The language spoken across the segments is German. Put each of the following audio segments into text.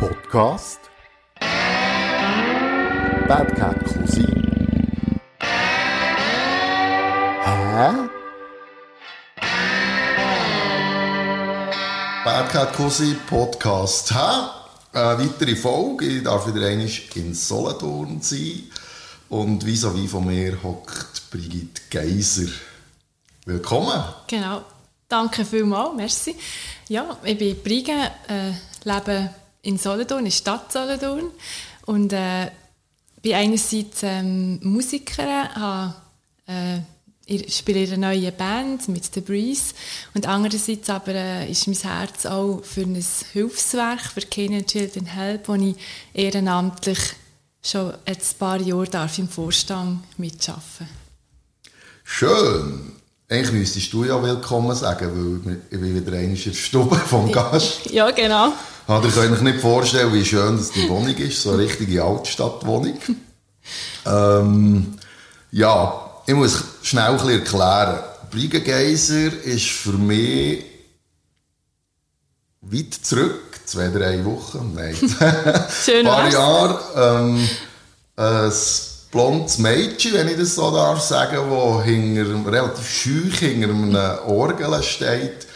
Podcast Bad Cat Cousin Hä? Bad Cat Cousin Podcast. Hä? Eine weitere Folge. Ich darf wieder einmal in Solothurn sein. Und vis-à-vis von mir hockt Brigitte Geiser. Willkommen. Genau. Danke vielmals, merci. Ja, ich bin Brigitte, äh, lebe in Solothurn, in der Stadt Solothurn und äh, bin einerseits ähm, Musikerin, habe, äh, ich spiele in einer neuen Band mit The Breeze und andererseits aber äh, ist mein Herz auch für ein Hilfswerk für Kenya Children Help, wo ich ehrenamtlich schon ein paar Jahre darf im Vorstand mitarbeiten Schön. Eigentlich müsstest du ja willkommen sagen, weil ich bin wieder einmal in der Stube vom Gast. Ja, genau. Ihr könnt euch nicht vorstellen, wie schön das die Wohnung ist, so eine richtige Altstadtwohnung. ähm, ja, ich muss schnell ein bisschen erklären. Briegengeiser ist für mich weit zurück, zwei, drei Wochen, nein, ein paar. Jahre, ähm, ein blondes Mädchen, wenn ich das so darf sagen, das hinter, relativ schüch hinter einem Orgel steht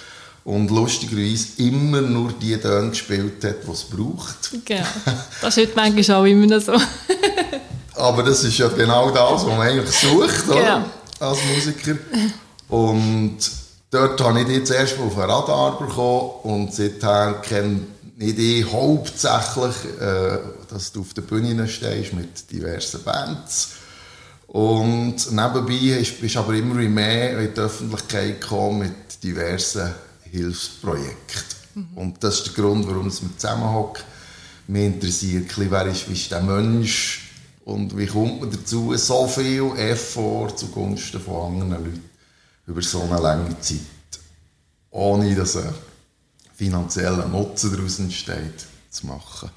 und lustigerweise immer nur die Töne gespielt hat, die es braucht. Genau. Das ist heute manchmal auch immer so. Aber das ist ja genau das, was man eigentlich sucht, oder? Genau. Als Musiker. Und dort habe ich dich zuerst mal auf den Radar bekommen und seither kenne ich dich hauptsächlich, äh, dass du auf der Bühne stehst mit diversen Bands. Und nebenbei bist bist aber immer mehr in die Öffentlichkeit gekommen mit diversen Hilfsprojekten. Und das ist der Grund, warum es mit zusammenhocken. Mich interessiert, wer ist, wie ist der Mensch und wie kommt man dazu, so viel Effort zugunsten von anderen Leuten über so eine lange Zeit, ohne dass ein finanzieller Nutzen daraus entsteht, zu machen.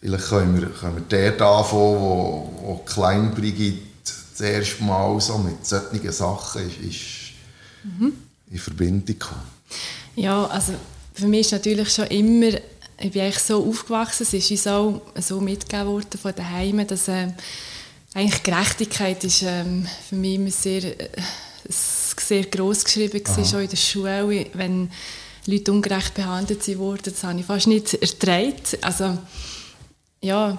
Vielleicht können wir, können wir dort anfangen, wo, wo Klein Brigitte das erste Mal so mit solchen Sachen ist, ist in Verbindung gekommen. Ja, also für mich ist natürlich schon immer, ich bin eigentlich so aufgewachsen, es ist uns auch so mitgegeben worden von daheim, dass äh, eigentlich Gerechtigkeit ist ähm, für mich immer sehr, äh, sehr gross geschrieben war, schon in der Schule, wenn Leute ungerecht behandelt wurden, das habe ich fast nicht ertragen. Also ja,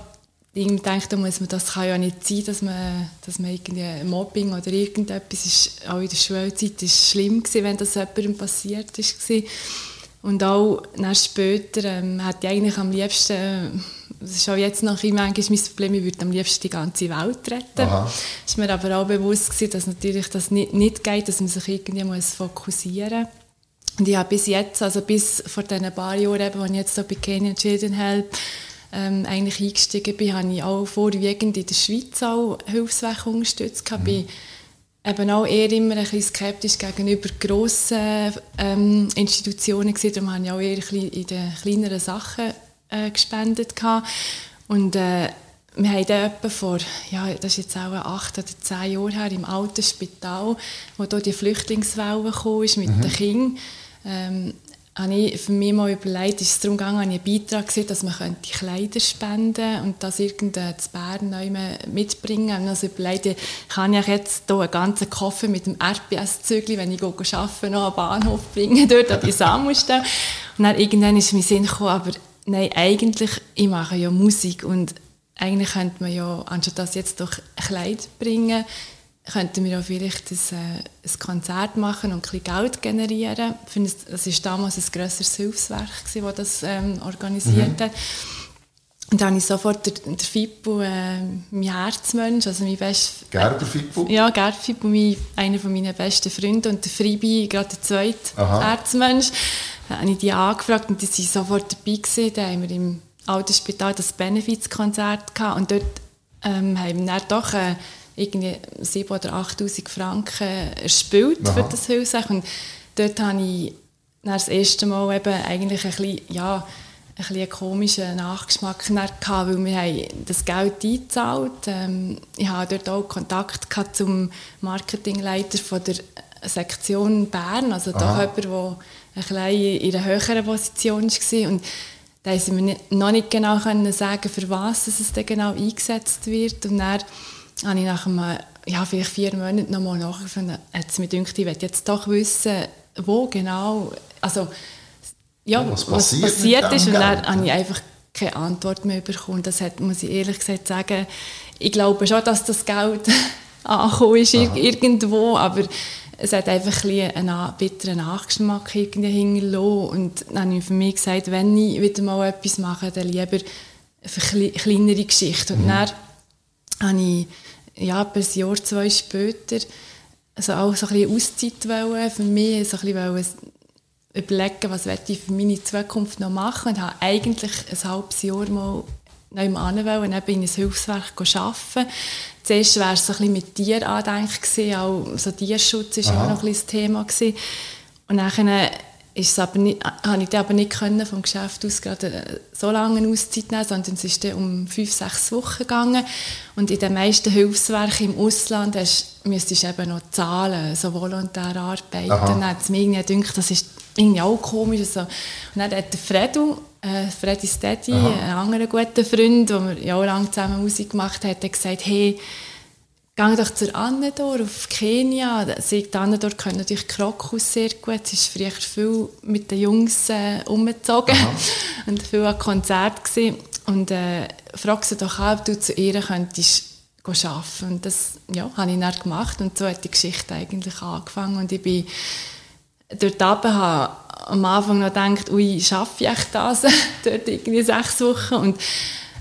ich denke, da muss man, das kann ja nicht sein, dass man, dass man irgendwie Mobbing oder irgendetwas ist, auch in der Schulzeit ist schlimm gewesen, wenn das jemandem passiert ist gewesen. Und auch dann später ähm, hätte ich eigentlich am liebsten, äh, das ist auch jetzt noch immer manchmal mein Problem, ich würde am liebsten die ganze Welt retten. Aha. Ist mir aber auch bewusst gewesen, dass natürlich das nicht, nicht geht, dass man sich irgendwie muss fokussieren muss. Und ich habe bis jetzt, also bis vor diesen paar Jahren, eben, als ich jetzt so bei Kenya Children Help ähm, eigentlich eingestiegen bin, habe ich auch vorwiegend in der Schweiz auch Hilfswerke unterstützt. Ich bin eben auch eher immer ein bisschen skeptisch gegenüber grossen ähm, Institutionen gewesen. Darum habe ich auch eher in den kleineren Sachen äh, gespendet. Gehabt. Und äh, wir haben dann etwa vor, ja, das ist jetzt auch acht oder zehn Jahre her, im alten Spital, wo da die Flüchtlingswelle ist mit den Kindern, ähm, habe ich für mich mal überlegt, ist es darum gegangen, ich einen Beitrag gesehen, dass man könnte Kleider spenden und das irgendein zu Bern mitbringen. Und also überlegt, ich kann ja jetzt hier einen ganzen Koffer mit dem RPS-Zügel, wenn ich arbeite, noch den Bahnhof bringen, dort an die Sammelstelle. Und dann irgendwann ist mir Sinn gekommen, aber nein, eigentlich, ich mache ja Musik und eigentlich könnte man ja, anstatt das jetzt durch Kleider bringen, könnten wir ja vielleicht ein, äh, ein Konzert machen und ein bisschen Geld generieren. Ich finde, das war damals ein grösseres Hilfswerk, gewesen, das das ähm, organisiert hat. Und dann habe ich sofort der, der Fippo, äh, mein Herzmensch, also mein best, Gerber Fippo? ja, Gerd Fippo, mein, einer von meinen besten Freunde und der Fribi, gerade der zweite Aha. Herzmensch, da habe ich die angefragt und die waren sofort dabei gewesen. Da haben wir im alten Spital das Benefizkonzert gehabt und dort ähm, haben wir dann doch äh, irgendwie 7'000 oder 8'000 Franken erspielt für Aha. das Hilfswerk und dort habe ich dann das erste Mal eben eigentlich ein bisschen, ja, ein bisschen einen komischen Nachgeschmack gehabt, weil wir haben das Geld eingezahlt. Ähm, ich hatte dort auch Kontakt gehabt zum Marketingleiter von der Sektion Bern, also Aha. jemand, der ein in einer höheren Position war. Und da mir nicht, noch nicht genau sagen, für was es dann genau eingesetzt wird. Und dann habe ich nach einem, ja, vielleicht vier Monaten nochmal nachgefunden, hat es mir gedacht, ich möchte jetzt doch wissen, wo genau, also ja, was was passiert passiert, mit ist. Und dann habe ich einfach keine Antwort mehr bekommen. Das hat, muss ich ehrlich gesagt sagen, ich glaube schon, dass das Geld angekommen ist ir- irgendwo, aber es hat einfach ein einen bitteren Nachgeschmack hinterlassen. Und dann habe ich für mich gesagt, wenn ich wieder mal etwas mache, dann lieber für kle- kleinere Geschichten. Und dann habe ich ja, ein Jahr, zwei später also auch so ein bisschen Auszeit wollen, für mich so ein bisschen überlegen, was ich für meine Zukunft noch machen und habe eigentlich ein halbes Jahr mal noch im wollen, eben in ein Hilfswerk arbeiten. Zuerst war es so ein bisschen mit Tieren andenken, auch so Tierschutz war auch noch ein bisschen das Thema. Gewesen. Und dann ist aber nicht, habe ich aber nicht können vom Geschäft aus gerade äh, so lange Auszeit nehmen, sondern es ist dann um fünf, sechs Wochen gegangen. Und in den meisten Hilfswerken im Ausland hast, müsstest du eben noch zahlen, so volontär arbeiten. Aha. Dann hat es mir irgendwie gedacht, das ist irgendwie auch komisch. So. Und dann hat der Fredo, äh, Freddy Steady, Aha. ein anderer guter Freund, der wir jahrelang zusammen Musik gemacht hat, hat gesagt, hey, Geh doch zur Annedor auf Kenia. Sagt Annedor können natürlich Krokus sehr gut. Sie ist früher viel mit den Jungs äh, umgezogen und viel an Konzert gesehen. Und äh, frag sie doch an, ob du zu ihr könntest arbeiten. Und das ja, habe ich dann gemacht und so hat die Geschichte eigentlich angefangen. Und ich bin dort runter, habe am Anfang noch gedacht, ui, schaffe ich echt das? dort irgendwie sechs Wochen. Und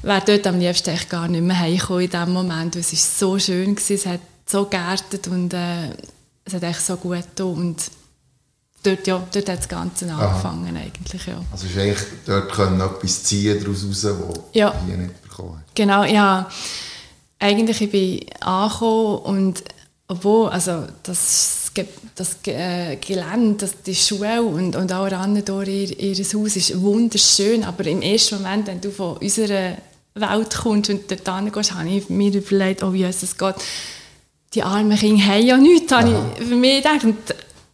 wäre dort am liebsten echt gar nicht mehr heimgekommen in dem Moment. weil Es war so schön, gewesen, es hat so geerdet und äh, es hat echt so gut getan. Und dort, ja, dort hat das Ganze angefangen eigentlich, ja. Also ist eigentlich dort können etwas ziehen daraus raus, was Ja. hier nicht bekommen hat. Genau, ja. Eigentlich ich bin angekommen und obwohl, also das, das äh, Gelände, das, die Schule und, und auch Annendor, ihr, ihr Haus ist wunderschön, aber im ersten Moment, wenn du von unserer Welt kommst und dort hingehst, habe ich mir überlegt, oh Jesus Gott, die armen Kinder haben ja nichts, habe ich für mich gedacht. Und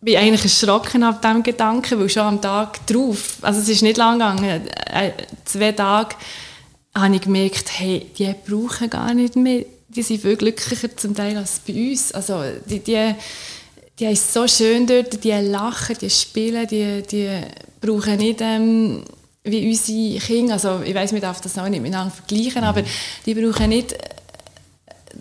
bin eigentlich erschrocken ab diesem Gedanken, weil schon am Tag drauf, also es ist nicht lang gegangen, äh, zwei Tage, habe ich gemerkt, hey, die brauchen gar nicht mehr, die sind viel glücklicher zum Teil als bei uns. Also die, die, die haben es so schön dort, die lachen, die spielen, die, die brauchen nicht ähm, wie unsere Kinder, also ich weiß, man darf das auch nicht miteinander vergleichen, aber die brauchen nicht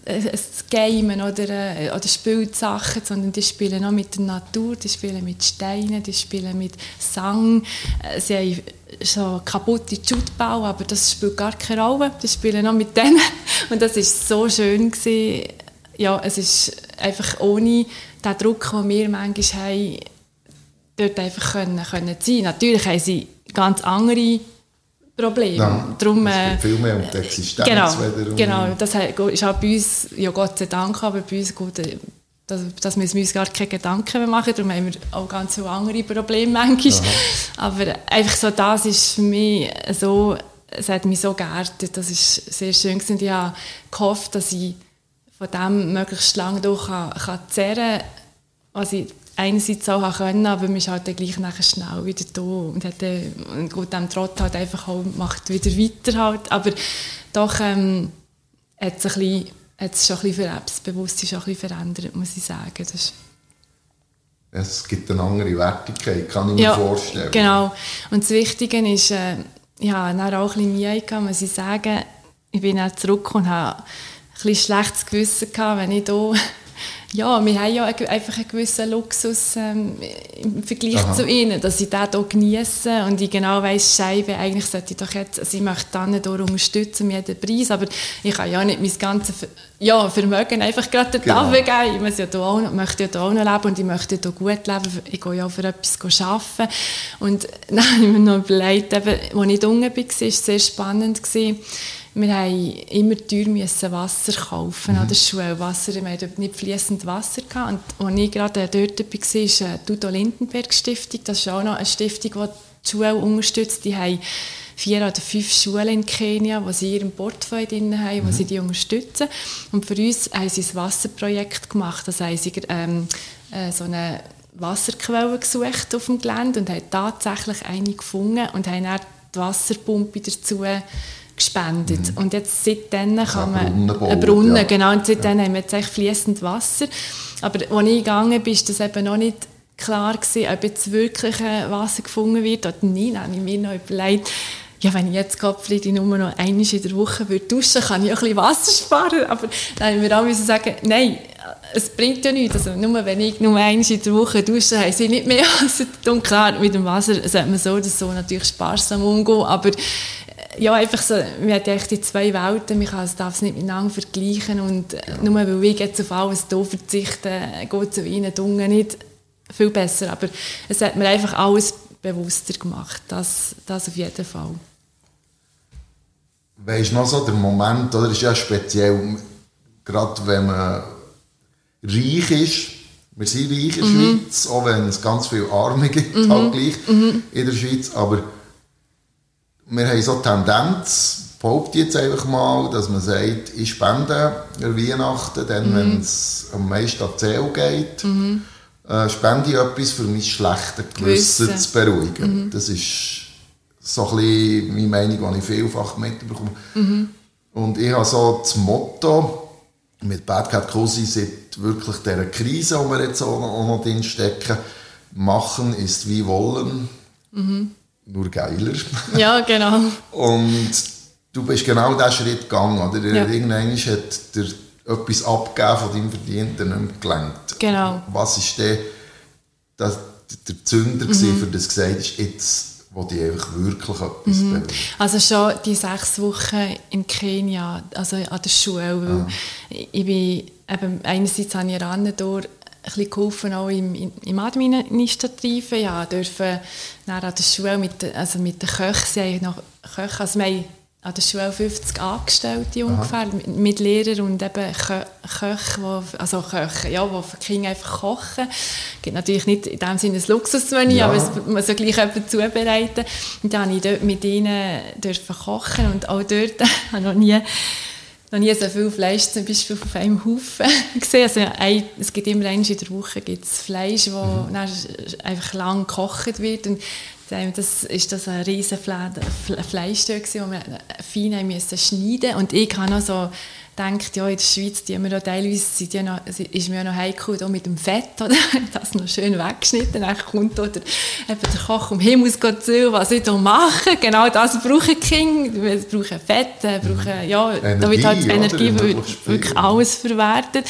äh, ein Gamen oder, äh, oder Spielsachen, sondern die spielen auch mit der Natur, die spielen mit Steinen, die spielen mit Sang. Äh, Sie haben so kaputte Jutebau, aber das spielt gar keine Rolle. Die spielen auch mit denen. Und das ist so schön gewesen. Ja, es ist einfach ohne den Druck, den wir manchmal haben, dort einfach können, können sein. Natürlich haben sie ganz andere Probleme. Ja, Darum, es äh, geht viel mehr um die Existenz Genau, genau. Das ist auch bei uns, ja Gott sei Dank, aber bei uns gut, äh, dass, dass wir uns gar keine Gedanken mehr machen, darum haben wir auch ganz viele andere Probleme manchmal. Aber einfach so, das ist für mich so, es hat mich so geerdet, das ist sehr schön gewesen. Ich habe gehofft, dass ich von dem möglichst lange durch kann, kann zehren kann, was ich einerseits auch können, aber man ist halt dann gleich nachher schnell wieder da und hat dann, und gut, dem Trott halt einfach auch, macht wieder weiter halt, aber doch ähm, hat es, ein bisschen, hat schon ein bisschen, das Bewusstsein schon ein bisschen verändert, muss ich sagen. Das Es gibt eine andere Wertigkeit, kann ich mir ja, vorstellen. genau. Und das Wichtige ist, äh, ich hatte dann auch ein bisschen Mühe, gehabt, muss ich sagen. Ich bin dann zurück und habe ein bisschen schlechtes Gewissen gehabt, wenn ich da ja, wir haben ja ein- einfach einen gewissen Luxus ähm, im Vergleich Aha. zu ihnen, dass ich den hier genieße und ich genau weiss, Scheibe, eigentlich sollte ich doch jetzt, also ich möchte dann nicht unterstützen um jeden Preis, aber ich kann ja nicht mein ganzes ja, Vermögen einfach gerade Genau. genau. geben. Ich muss ja da auch noch, möchte ja da auch noch leben und ich möchte hier gut leben. Ich gehe ja auch für etwas arbeiten. Und dann habe ich mir noch überlegt, eben, als ich unten war, war es sehr spannend. Gewesen. Wir haben immer teuer müssen Wasser kaufen an der Schule. Wasser, wir hatten nicht fließend Wasser. Gehabt. Und als ich gerade dort war, war ist die Udo Lindenberg Stiftung. Das ist auch noch eine Stiftung, die die Schule unterstützt. Die haben vier oder fünf Schulen in Kenia, die sie in ihrem Portfolio drin haben, wo sie die unterstützen. Und für uns haben sie ein Wasserprojekt gemacht. Das haben sie ähm, äh, so eine Wasserquelle gesucht auf dem Gelände und haben tatsächlich eine gefunden und haben dann die Wasserpumpe dazu gespendet. Und jetzt seitdem kann man... Brunnen bauen, Ein Brunnen, ja. genau. Und seitdem haben wir jetzt echt fließend Wasser. Aber als ich gegangen bin, ist das eben noch nicht klar gewesen, ob jetzt wirklich äh, Wasser gefunden wird oder nicht. Dann habe ich mir noch überlegt, ja, wenn ich jetzt Gottfried nur noch einmal in der Woche würde duschen kann ich auch ein bisschen Wasser sparen. Aber dann haben wir auch müssen sagen, nein, es bringt ja nichts. Also nur wenn ich nur einmal in der Woche dusche, haben sie nicht mehr Wasser. Und klar, mit dem Wasser sollte man so oder so natürlich sparsam umgehen, aber ja, einfach so, wir haben echt die zwei Welten, man kann es darf es nicht miteinander vergleichen und äh, nur weil ich jetzt auf alles hier verzichte, äh, geht es ihnen Dunge nicht viel besser, aber es hat mir einfach alles bewusster gemacht, das, das auf jeden Fall. Weißt du noch so der Moment, oder ist ja speziell, gerade wenn man reich ist, wir sind reich in der Mhm. Schweiz, auch wenn es ganz viele Arme gibt, halt gleich Mhm. in der Schweiz, aber wir haben so die Tendenz, behaupte jetzt einfach mal, dass man sagt, ich spende an Weihnachten, dann, Mhm. wenn es am meisten an die Seele geht, äh, spende ich etwas, für mein schlechtes Gewissen Gewissen. Mhm. zu beruhigen. Das ist so ein bisschen meine Meinung, die ich vielfach mitbekomme. Mhm. Und ich habe so das Motto mit Bad Cat Cosi seit wirklich dieser Krise, die wir jetzt auch noch, auch noch drin stecken, machen ist wie wollen, Mhm. Nur geiler. Ja, genau. Und du bist genau diesen Schritt gegangen, oder? Ja. Irgendwann hat dir etwas abgegeben von deinem Verdienten nicht mehr gelangt. Genau. Was ist der, das, der Zünder mhm. für das gesagt hast, jetzt wo ich einfach wirklich etwas mhm. Also schon die sechs Wochen in Kenia, also an der Schule, weil Ah. ich, bin, eben, einerseits habe ich ein bisschen geholfen, auch im, im- Administrativen, ja, dann an der Schule mit, also mit den Köchen, noch Köche, also wir haben an der Schule 50 Angestellte ungefähr, mit, mit Lehrern und eben Kö Köche, wo, also Köche, ja, die für die Kinder einfach kochen. Es gibt natürlich nicht in dem Sinne ein Luxusmenü, Ja. aber es muss ja gleich jemand zubereiten. Und dann habe ich dort mit ihnen dürfen kochen und auch dort habe ich noch nie, noch nie so viel Fleisch zum Beispiel auf einem Haufen gesehen. Also ein, es gibt immer einmal in der Woche gibt's Fleisch, das Mhm. einfach lang gekocht wird und das ist das ein riesen Fle Fle Fleischstück das wir fein haben müssen schneiden und ich habe noch so gedacht, ja, in der Schweiz die wir noch teilweise sind die noch, ist mir ja noch heikel da mit dem Fett, oder? das noch schön weggeschnitten, dann kommt oder eben der Koch um Himmels Gott zu, was ich da mache, genau das brauchen Kinder, wir brauchen Fett, äh, brauchen, ja, da wird halt Energie? Energie, wirklich alles verwertet.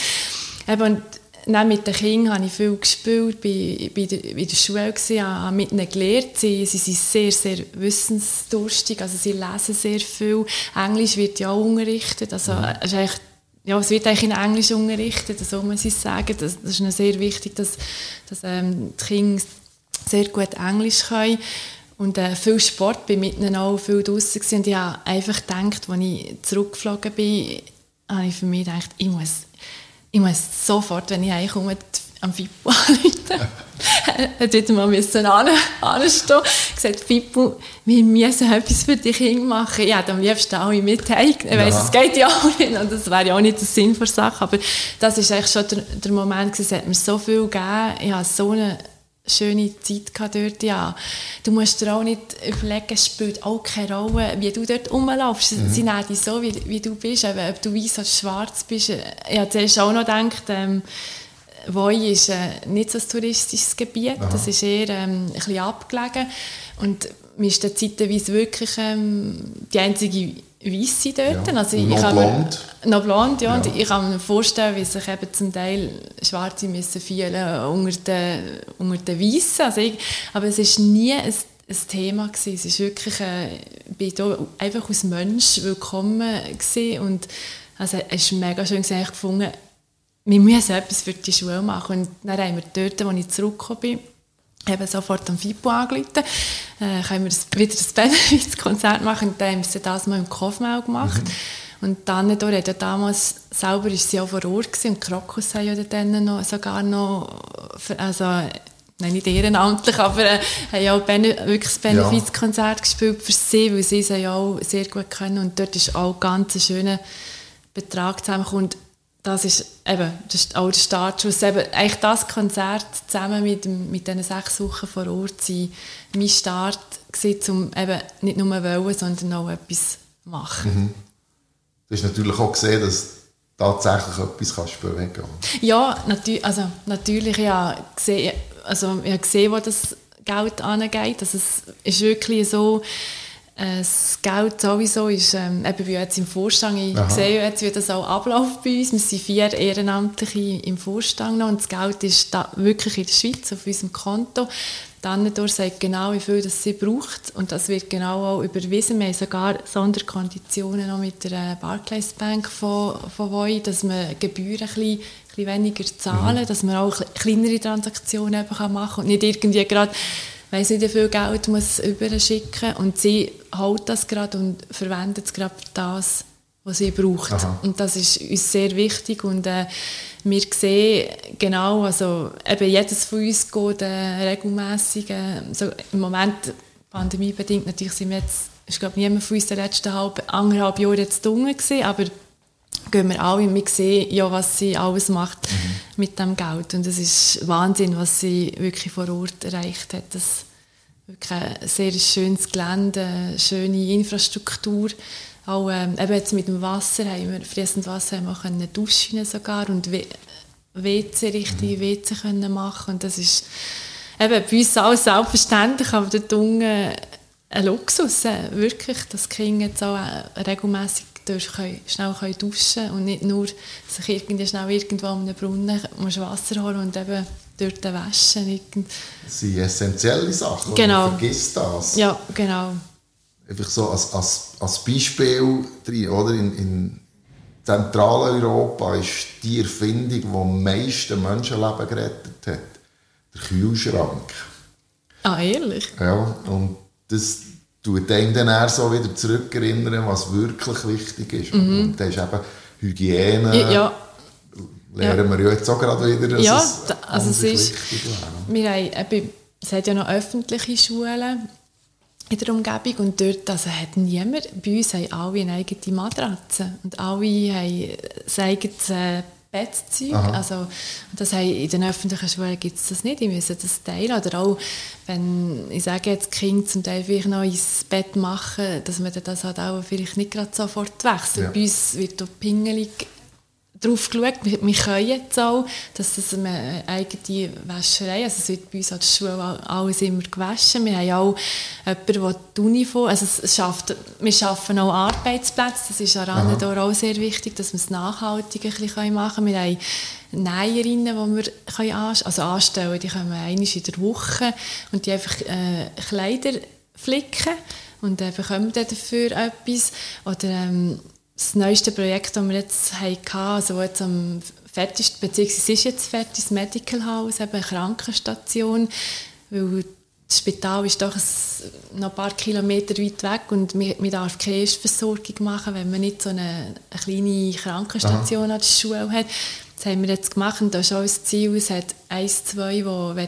Eben, dann mit den Kindern habe ich viel gespielt, bei, bei der, bei der Schule gewesen, habe mit ihnen gelernt. Sie, sie sind sehr, sehr wissensdurstig, also sie lesen sehr viel. Englisch wird ja auch unterrichtet, also es, ist eigentlich, ja, es wird eigentlich in Englisch unterrichtet, so muss ich sagen. Das, das ist sehr wichtig, dass, dass ähm, die Kinder sehr gut Englisch können. Und äh, viel Sport, bin mit ihnen auch viel draussen gewesen. Und ich habe einfach gedacht, als ich zurückgeflogen bin, habe ich für mich gedacht, ich muss, ich muss sofort, wenn ich heimkomme, am Fippo anrufen. Er hätte mal müssen an, anstehen gesagt, Fippo, wir müssen etwas für die Kinder machen. Ich hätte am liebsten alle mit heim. Ich weiss, es geht ja auch nicht und das wäre ja auch nicht der Sinn der Sache, aber das ist eigentlich schon der, der Moment gewesen, es hat mir so viel gegeben, ich hatte so eine schöne Zeit gehabt dort, ja. Du musst dir auch nicht überlegen, es spielt auch keine Rolle, wie du dort rumlaufst. Sie nehmen dich so, wie, wie du bist, eben, ob du weiß oder schwarz bist. Ich habe zuerst auch noch gedacht, ähm, Voi ist äh, nicht so ein touristisches Gebiet, das ist eher ähm, ein bisschen abgelegen und mir ist da zeitweise wirklich ähm, die einzige Weisse dort. Ja. Also ich Noch kann mir- blond. noch blond, ja. Und Ja. ich kann mir vorstellen, wie sich eben zum Teil Schwarze müssen fühlen unter den, unter den Weißen. Also ich, aber es ist nie ein, ein Thema gewesen. Es ist wirklich, äh, ich bin einfach als Mensch willkommen gewesen. und also es ist mega schön gewesen, ich gefunden, wir müssen etwas für die Schule machen. Und dann haben wir dort, als ich zurückgekommen bin, eben sofort am FIPO angerufen, äh, können wir das, wieder ein Benefizkonzert machen? Und dann haben wir das mal im Kofmau gemacht. Und dann hat ja damals, selber ist sie auch vor Ort gewesen, und Krokus haben ja dann noch, sogar noch, also, nein, nicht ehrenamtlich, aber äh, haben ja auch Bene wirklich das Benefizkonzert gespielt für sie, weil sie es ja auch sehr gut können und dort ist auch ganz ein schöner Betrag zusammengekommen. Und das ist eben das ist auch der Startschuss. Eben, eigentlich das Konzert zusammen mit, dem, mit diesen sechs Wochen vor Ort sein mein Start um eben nicht nur wollen, sondern auch etwas machen. Du hast natürlich auch gesehen, dass tatsächlich etwas kannst bewegen kannst. Ja, natü also, natürlich. Ja, gesehen, also, ich habe gesehen, wo das Geld angeht. Also, es ist wirklich so, das Geld sowieso ist, ähm, eben bei jetzt im Vorstand, ich Aha. sehe jetzt, wie das auch abläuft bei uns. Wir sind vier Ehrenamtliche im Vorstand noch und das Geld ist da wirklich in der Schweiz auf unserem Konto. Dann sagt genau, wie viel das sie braucht und das wird genau auch überwiesen. Wir haben sogar Sonderkonditionen noch mit der äh, Barclays Bank von, von Voi, dass wir Gebühren ein bisschen, ein bisschen weniger zahlen, dass man auch kleinere Transaktionen eben kann machen und nicht irgendwie gerade weiss nicht, wie viel Geld muss überschicken und sie holt das gerade und verwendet es gerade für das, was sie braucht. Aha. Und das ist uns sehr wichtig und äh, wir sehen genau, also eben jedes von uns geht äh, regelmässig, äh, so im Moment pandemiebedingt natürlich sind wir jetzt, ich glaube niemand von uns den letzten halb, anderthalb Jahren jetzt dunkel gewesen, aber gehen wir alle und wir sehen ja, was sie alles macht mit dem Geld. Und es ist Wahnsinn, was sie wirklich vor Ort erreicht hat. Das wirklich ein sehr schönes Gelände, eine schöne Infrastruktur. Auch ähm, eben jetzt mit dem Wasser haben wir, fließend Wasser haben wir können duschen sogar und WC, richtige WC können machen. Und das ist eben bei uns alles selbstverständlich, aber dort unten ein Luxus, äh, wirklich, dass die Kinder jetzt auch äh, regelmässig durch können, schnell können duschen und nicht nur sich irgendwie schnell irgendwo an einem Brunnen muss Wasser holen und eben dort waschen. Irgend- Das sind essentielle Sachen. Genau. Man vergisst das. Ja, genau. Einfach so als, als, als Beispiel drin, oder? In, in Zentraleuropa ist die Erfindung, die am meisten Menschenleben gerettet hat. Der Kühlschrank. Ah, ehrlich? Ja, und das tut einen dann eher so wieder zurückerinnern, was wirklich wichtig ist. Und das ist eben Hygiene. Mhm. Ja, ja. Lernen wir ja jetzt auch gerade wieder, dass Ja, es also es ist-. Wir haben, es hat ja noch öffentliche Schulen in der Umgebung und dort also hat niemand, bei uns haben alle eine eigene Matratze und alle haben ein eigenes Bettzeug. Aha. Also, das haben, in den öffentlichen Schulen gibt es das nicht, die müssen das teilen. Oder auch, wenn, ich sage jetzt, Kinder zum Teil vielleicht noch ins Bett machen, dass man dann das halt auch vielleicht nicht gerade sofort wechselt. Ja. Bei uns wird da pingelig drauf geschaut. Wir, wir können jetzt auch, dass das eine eigene Wäscherei, also es wird bei uns an der Schule all- alles immer gewaschen. Wir haben auch jemanden, der die Uniform, also es- es schafft, wir schaffen auch Arbeitsplätze, das ist an Randendor auch sehr wichtig, dass wir es nachhaltig ein bisschen machen können. Wir haben Näherinnen, die wir können anstellen, also anstellen, die kommen einmal in der Woche und die einfach äh, Kleider flicken und äh, bekommen dafür etwas. Oder ähm, das neueste Projekt, das wir jetzt hatten, also jetzt am fertigsten, beziehungsweise ist jetzt fertig, das Medical House, eben eine Krankenstation, weil das Spital ist doch ein, noch ein paar Kilometer weit weg und man, man darf keine Erstversorgung machen, wenn man nicht so eine, eine kleine Krankenstation an der Schule hat. Das haben wir jetzt gemacht und das ist auch das Ziel. Es hat eins, zwei, die wollen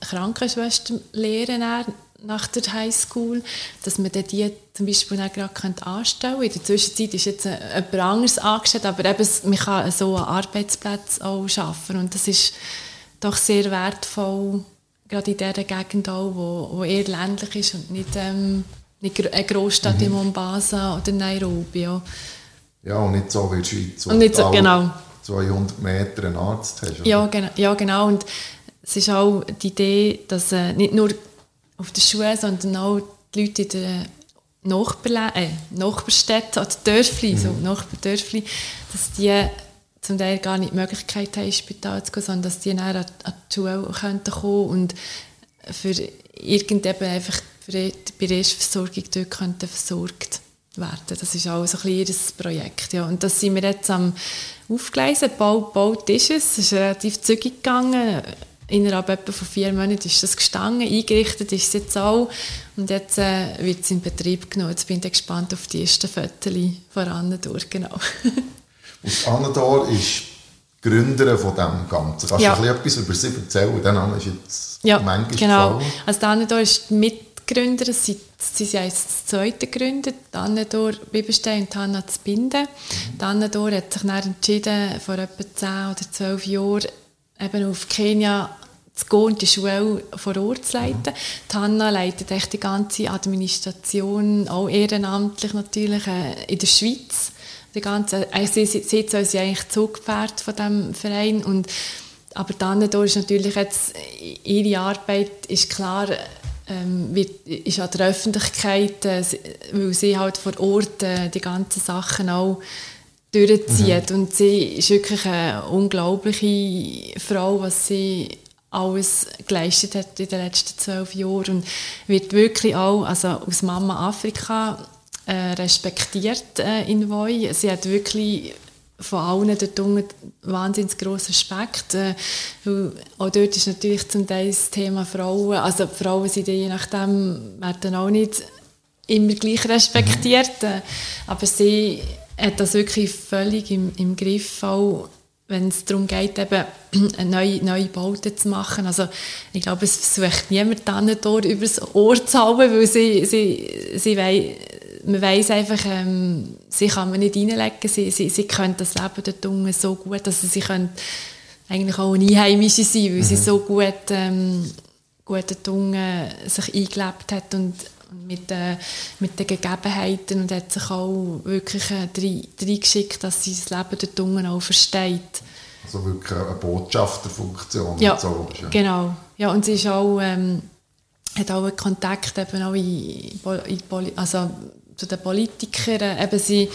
Krankenschwestern lehren wollen nach der Highschool, dass man dann die zum Beispiel dann gerade anstellen könnte. In der Zwischenzeit ist jetzt äh, jemand anderes angestellt, aber eben, man kann so einen Arbeitsplatz auch schaffen und das ist doch sehr wertvoll, gerade in dieser Gegend auch, wo, wo eher ländlich ist und nicht, ähm, nicht eine Großstadt wie Mombasa oder Nairobi. Ja. Ja, und nicht so wie der Schweiz, wo Und nicht so- genau. 200 Meter einen Arzt hast. oder? Ja, genau, ja, genau. Und es ist auch die Idee, dass äh, nicht nur auf der Schule, sondern auch die Leute in den Nachbarlä äh, Nachbarstädten oder Dörfli, so Nachbardörfli, dass die zum Teil gar nicht die Möglichkeit haben, ins Spital zu gehen, sondern dass die dann an, an die Schule könnten kommen und für irgendein einfach für die, bei der Erstversorgung dort könnten versorgt werden. Das ist auch so ein ihr Projekt. Ja. Und das sind wir jetzt am Aufgleisen. Bau, baut ist es. Es ist relativ zügig gegangen. Innerhalb etwa von vier Monaten ist das gestanden. Eingerichtet ist es jetzt auch. Und jetzt äh, wird es in Betrieb genommen. Jetzt bin ich gespannt auf die ersten Fotos voran durch. Genau. Und Anador ist Gründerin von dem Ganzen. Kannst Ja. du ein bisschen etwas über sie erzählen? Der Name ist jetzt Ja, manchmal genau. gefallen. Also die Annedor ist die Mitgründerin, sie, sie sind jetzt das zweite gegründet, die Annedor Bibelstein und Hanna zu binden. Die Annedor hat sich dann entschieden, vor etwa 10 oder 12 Jahren eben auf Kenia zu gehen und die Schule vor Ort zu leiten. Die Hanna leitet echt die ganze Administration, auch ehrenamtlich natürlich, äh, in der Schweiz. Die ganze, äh, sie, sie, sie ist eigentlich Zugpferd von diesem Verein und aber dann ist natürlich jetzt ihre Arbeit ist klar ähm, wird, ist an der Öffentlichkeit, äh, weil sie halt vor Ort äh, die ganzen Sachen auch durchzieht. Mhm. Und sie ist wirklich eine unglaubliche Frau, was sie alles geleistet hat in den letzten zwölf Jahren und wird wirklich auch also aus Mama Afrika äh, respektiert äh, in Voi. Sie hat wirklich von allen dort unten wahnsinnig grossen Respekt. Äh, auch dort ist natürlich zum Teil das Thema Frauen, also die Frauen sind je nachdem, werden auch nicht immer gleich respektiert, mhm. aber sie hat das wirklich völlig im, im Griff, auch wenn es darum geht, eben neue, neue Bauten zu machen. Also ich glaube, es versucht niemand dann dort über das Ohr zu haben, weil sie, sie, sie weiss, man weiss einfach, ähm, sie kann man nicht reinlegen, sie, sie, sie können das Leben dort unten so gut, dass sie können eigentlich auch eine Einheimische sein, weil mhm. sie so gut, ähm, gut dort unten sich eingelebt hat und mit, äh, mit den Gegebenheiten und hat sich auch wirklich äh, reingeschickt, dass sie das Leben dort unten auch versteht. Also wirklich eine Botschafterfunktion. Ja, so, ja. genau. Ja, und sie ist auch, ähm, hat auch einen Kontakt eben auch in, in, also zu den Politikern. Eben sie,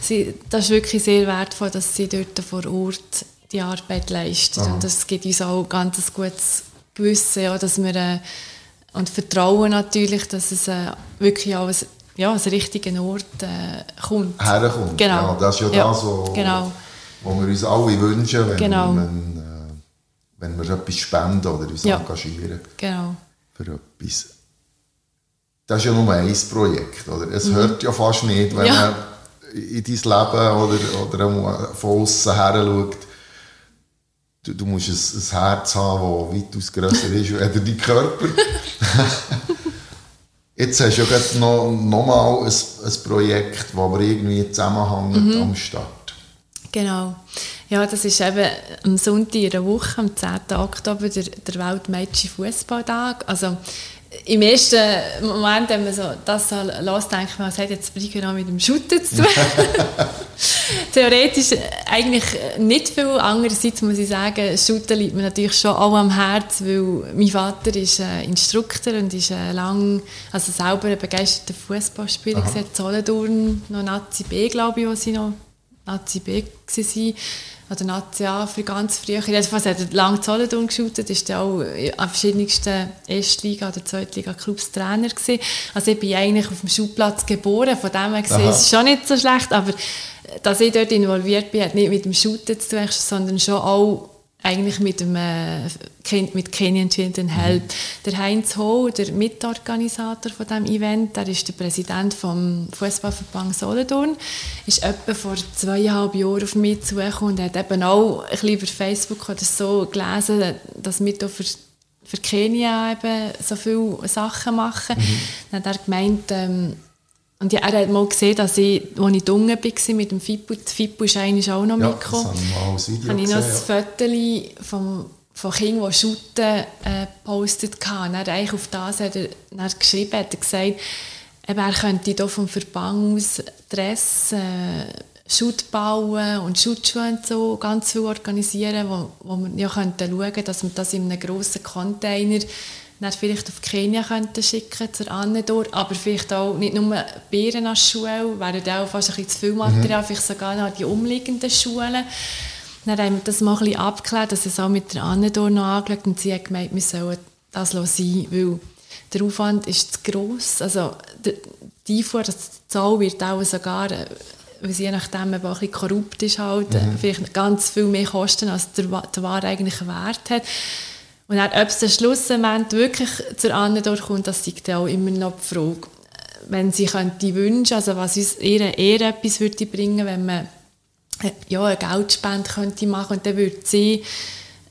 sie, das ist wirklich sehr wertvoll, dass sie dort vor Ort die Arbeit leistet. Aha. Und das gibt uns auch ganz ein gutes Gewissen, ja, dass wir äh, und Vertrauen natürlich, dass es äh, wirklich auch ein, ja, als richtigen Ort äh, kommt. Herkommt. Genau. Ja, das ist ja, ja das, was, genau. wir uns alle wünschen, wenn, genau. wenn, äh, wenn wir etwas spenden oder uns ja. engagieren. Genau. Für etwas das ist ja nur ein Projekt. Oder? Es mhm. hört ja fast nicht, wenn ja. man in dein Leben oder, oder von außen her schaut. Du, du musst ein, ein Herz haben, das weitaus grösser ist als dein Körper. Jetzt hast du ja noch, noch mal ein, ein Projekt, das aber irgendwie zusammenhängt mhm. am Start. Genau. Ja, das ist eben am Sonntag in der Woche, am 10. Oktober, der, der Weltmädchen Fußballtag. Also im ersten Moment, wenn man so das so lässt, denkt man, hat jetzt Brigitte mit dem Shooten zu tun. Theoretisch eigentlich nicht viel. Andererseits muss ich sagen, Shooten liegt mir natürlich schon auch am Herz, weil mein Vater ist äh, Instruktor und ist äh, lang, also selber ein begeisterter Fußballspieler gesehen, Zollendorn, noch Nazi B, glaube ich, wo sie noch Nazi B waren oder Nazi A für ganz früh. Jedenfalls hat er lange Zollendorn geschaut, ist dann auch an verschiedensten Erstliga- oder Zweitliga-Clubs Trainer gewesen. Also ich bin eigentlich auf dem Schulplatz geboren, von dem her gesehen ist es schon nicht so schlecht, aber dass ich dort involviert bin, hat nicht mit dem Shooten zu tun, sondern schon auch eigentlich mit dem äh, mit Kenyan Children Help. Mhm. Der Heinz Ho, der Mitorganisator von dem Event, der ist der Präsident vom Fußballverband Solothurn, ist etwa vor zweieinhalb Jahren auf mich zugekommen und hat eben auch ein bisschen über Facebook oder so gelesen, dass wir da für für Kenia eben so viele Sachen machen. Mhm. Dann hat er gemeint, ähm, und ja, er hat mal gesehen, dass ich, als ich dunkel war mit dem Fippo, die Fippo ist eigentlich auch noch ja, mitgekommen. Das habe ich mal als Video habe ich noch ein ja. Vom, von Kindern, die Schutten äh, gepostet haben. Er eigentlich auf das hat er, er geschrieben, hat er gesagt, er könnte hier vom Verband aus Dress, äh, Schutt bauen und Schutzschuhe und so ganz viel organisieren, wo, wo wir ja könnten schauen, dass wir das in einem grossen Container dann vielleicht auf Kenia könnten schicken zur Annedor, aber vielleicht auch nicht nur Beeren als Schule, wäre auch fast ein bisschen zu viel Material, mhm. vielleicht sogar noch die umliegenden Schulen. Dann haben wir das mal ein bisschen abgeklärt, dass es auch mit der Annedor noch angeschaut und sie hat gemeint, wir sollen das sein, weil der Aufwand ist zu gross. Also die Einfuhr, die Zahl wird auch sogar weil sie je nachdem eben auch ein bisschen korrupt ist, halt, mhm. vielleicht ganz viel mehr kosten, als der, der Ware eigentlich Wert hat. Und dann, ob es den Schlussmoment wirklich zur Annahme kommt, das ist auch immer noch die Frage. Wenn sie könnte wünschen, also was uns eher, eher etwas würde bringen, wenn man ja, eine Geldspende könnte machen und dann würde sie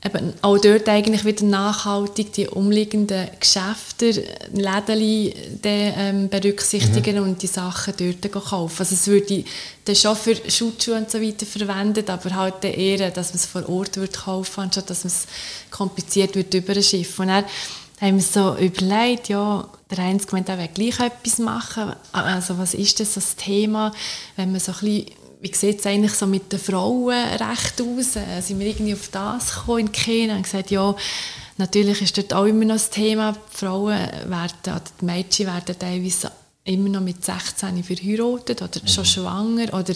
eben auch dort eigentlich wieder nachhaltig die umliegenden Geschäfte, Läden ähm, berücksichtigen mhm. und die Sachen dort kaufen. Also es würde dann schon für Schutzschuhe und so weiter verwendet, aber halt eher, dass man es vor Ort wird kaufen, anstatt dass man es kompliziert wird über ein Schiff. Und dann haben wir so überlegt, ja, der Heinz gemeint, er will gleich etwas machen. Also was ist das, das Thema, wenn man so ein bisschen wie sieht es eigentlich so mit den Frauenrecht aus? Äh, sind wir irgendwie auf das gekommen in Kenia und gesagt, ja, natürlich ist dort auch immer noch das Thema, die Frauen werden, die Mädchen werden teilweise immer noch mit 16 verheiratet oder mhm. schon schwanger oder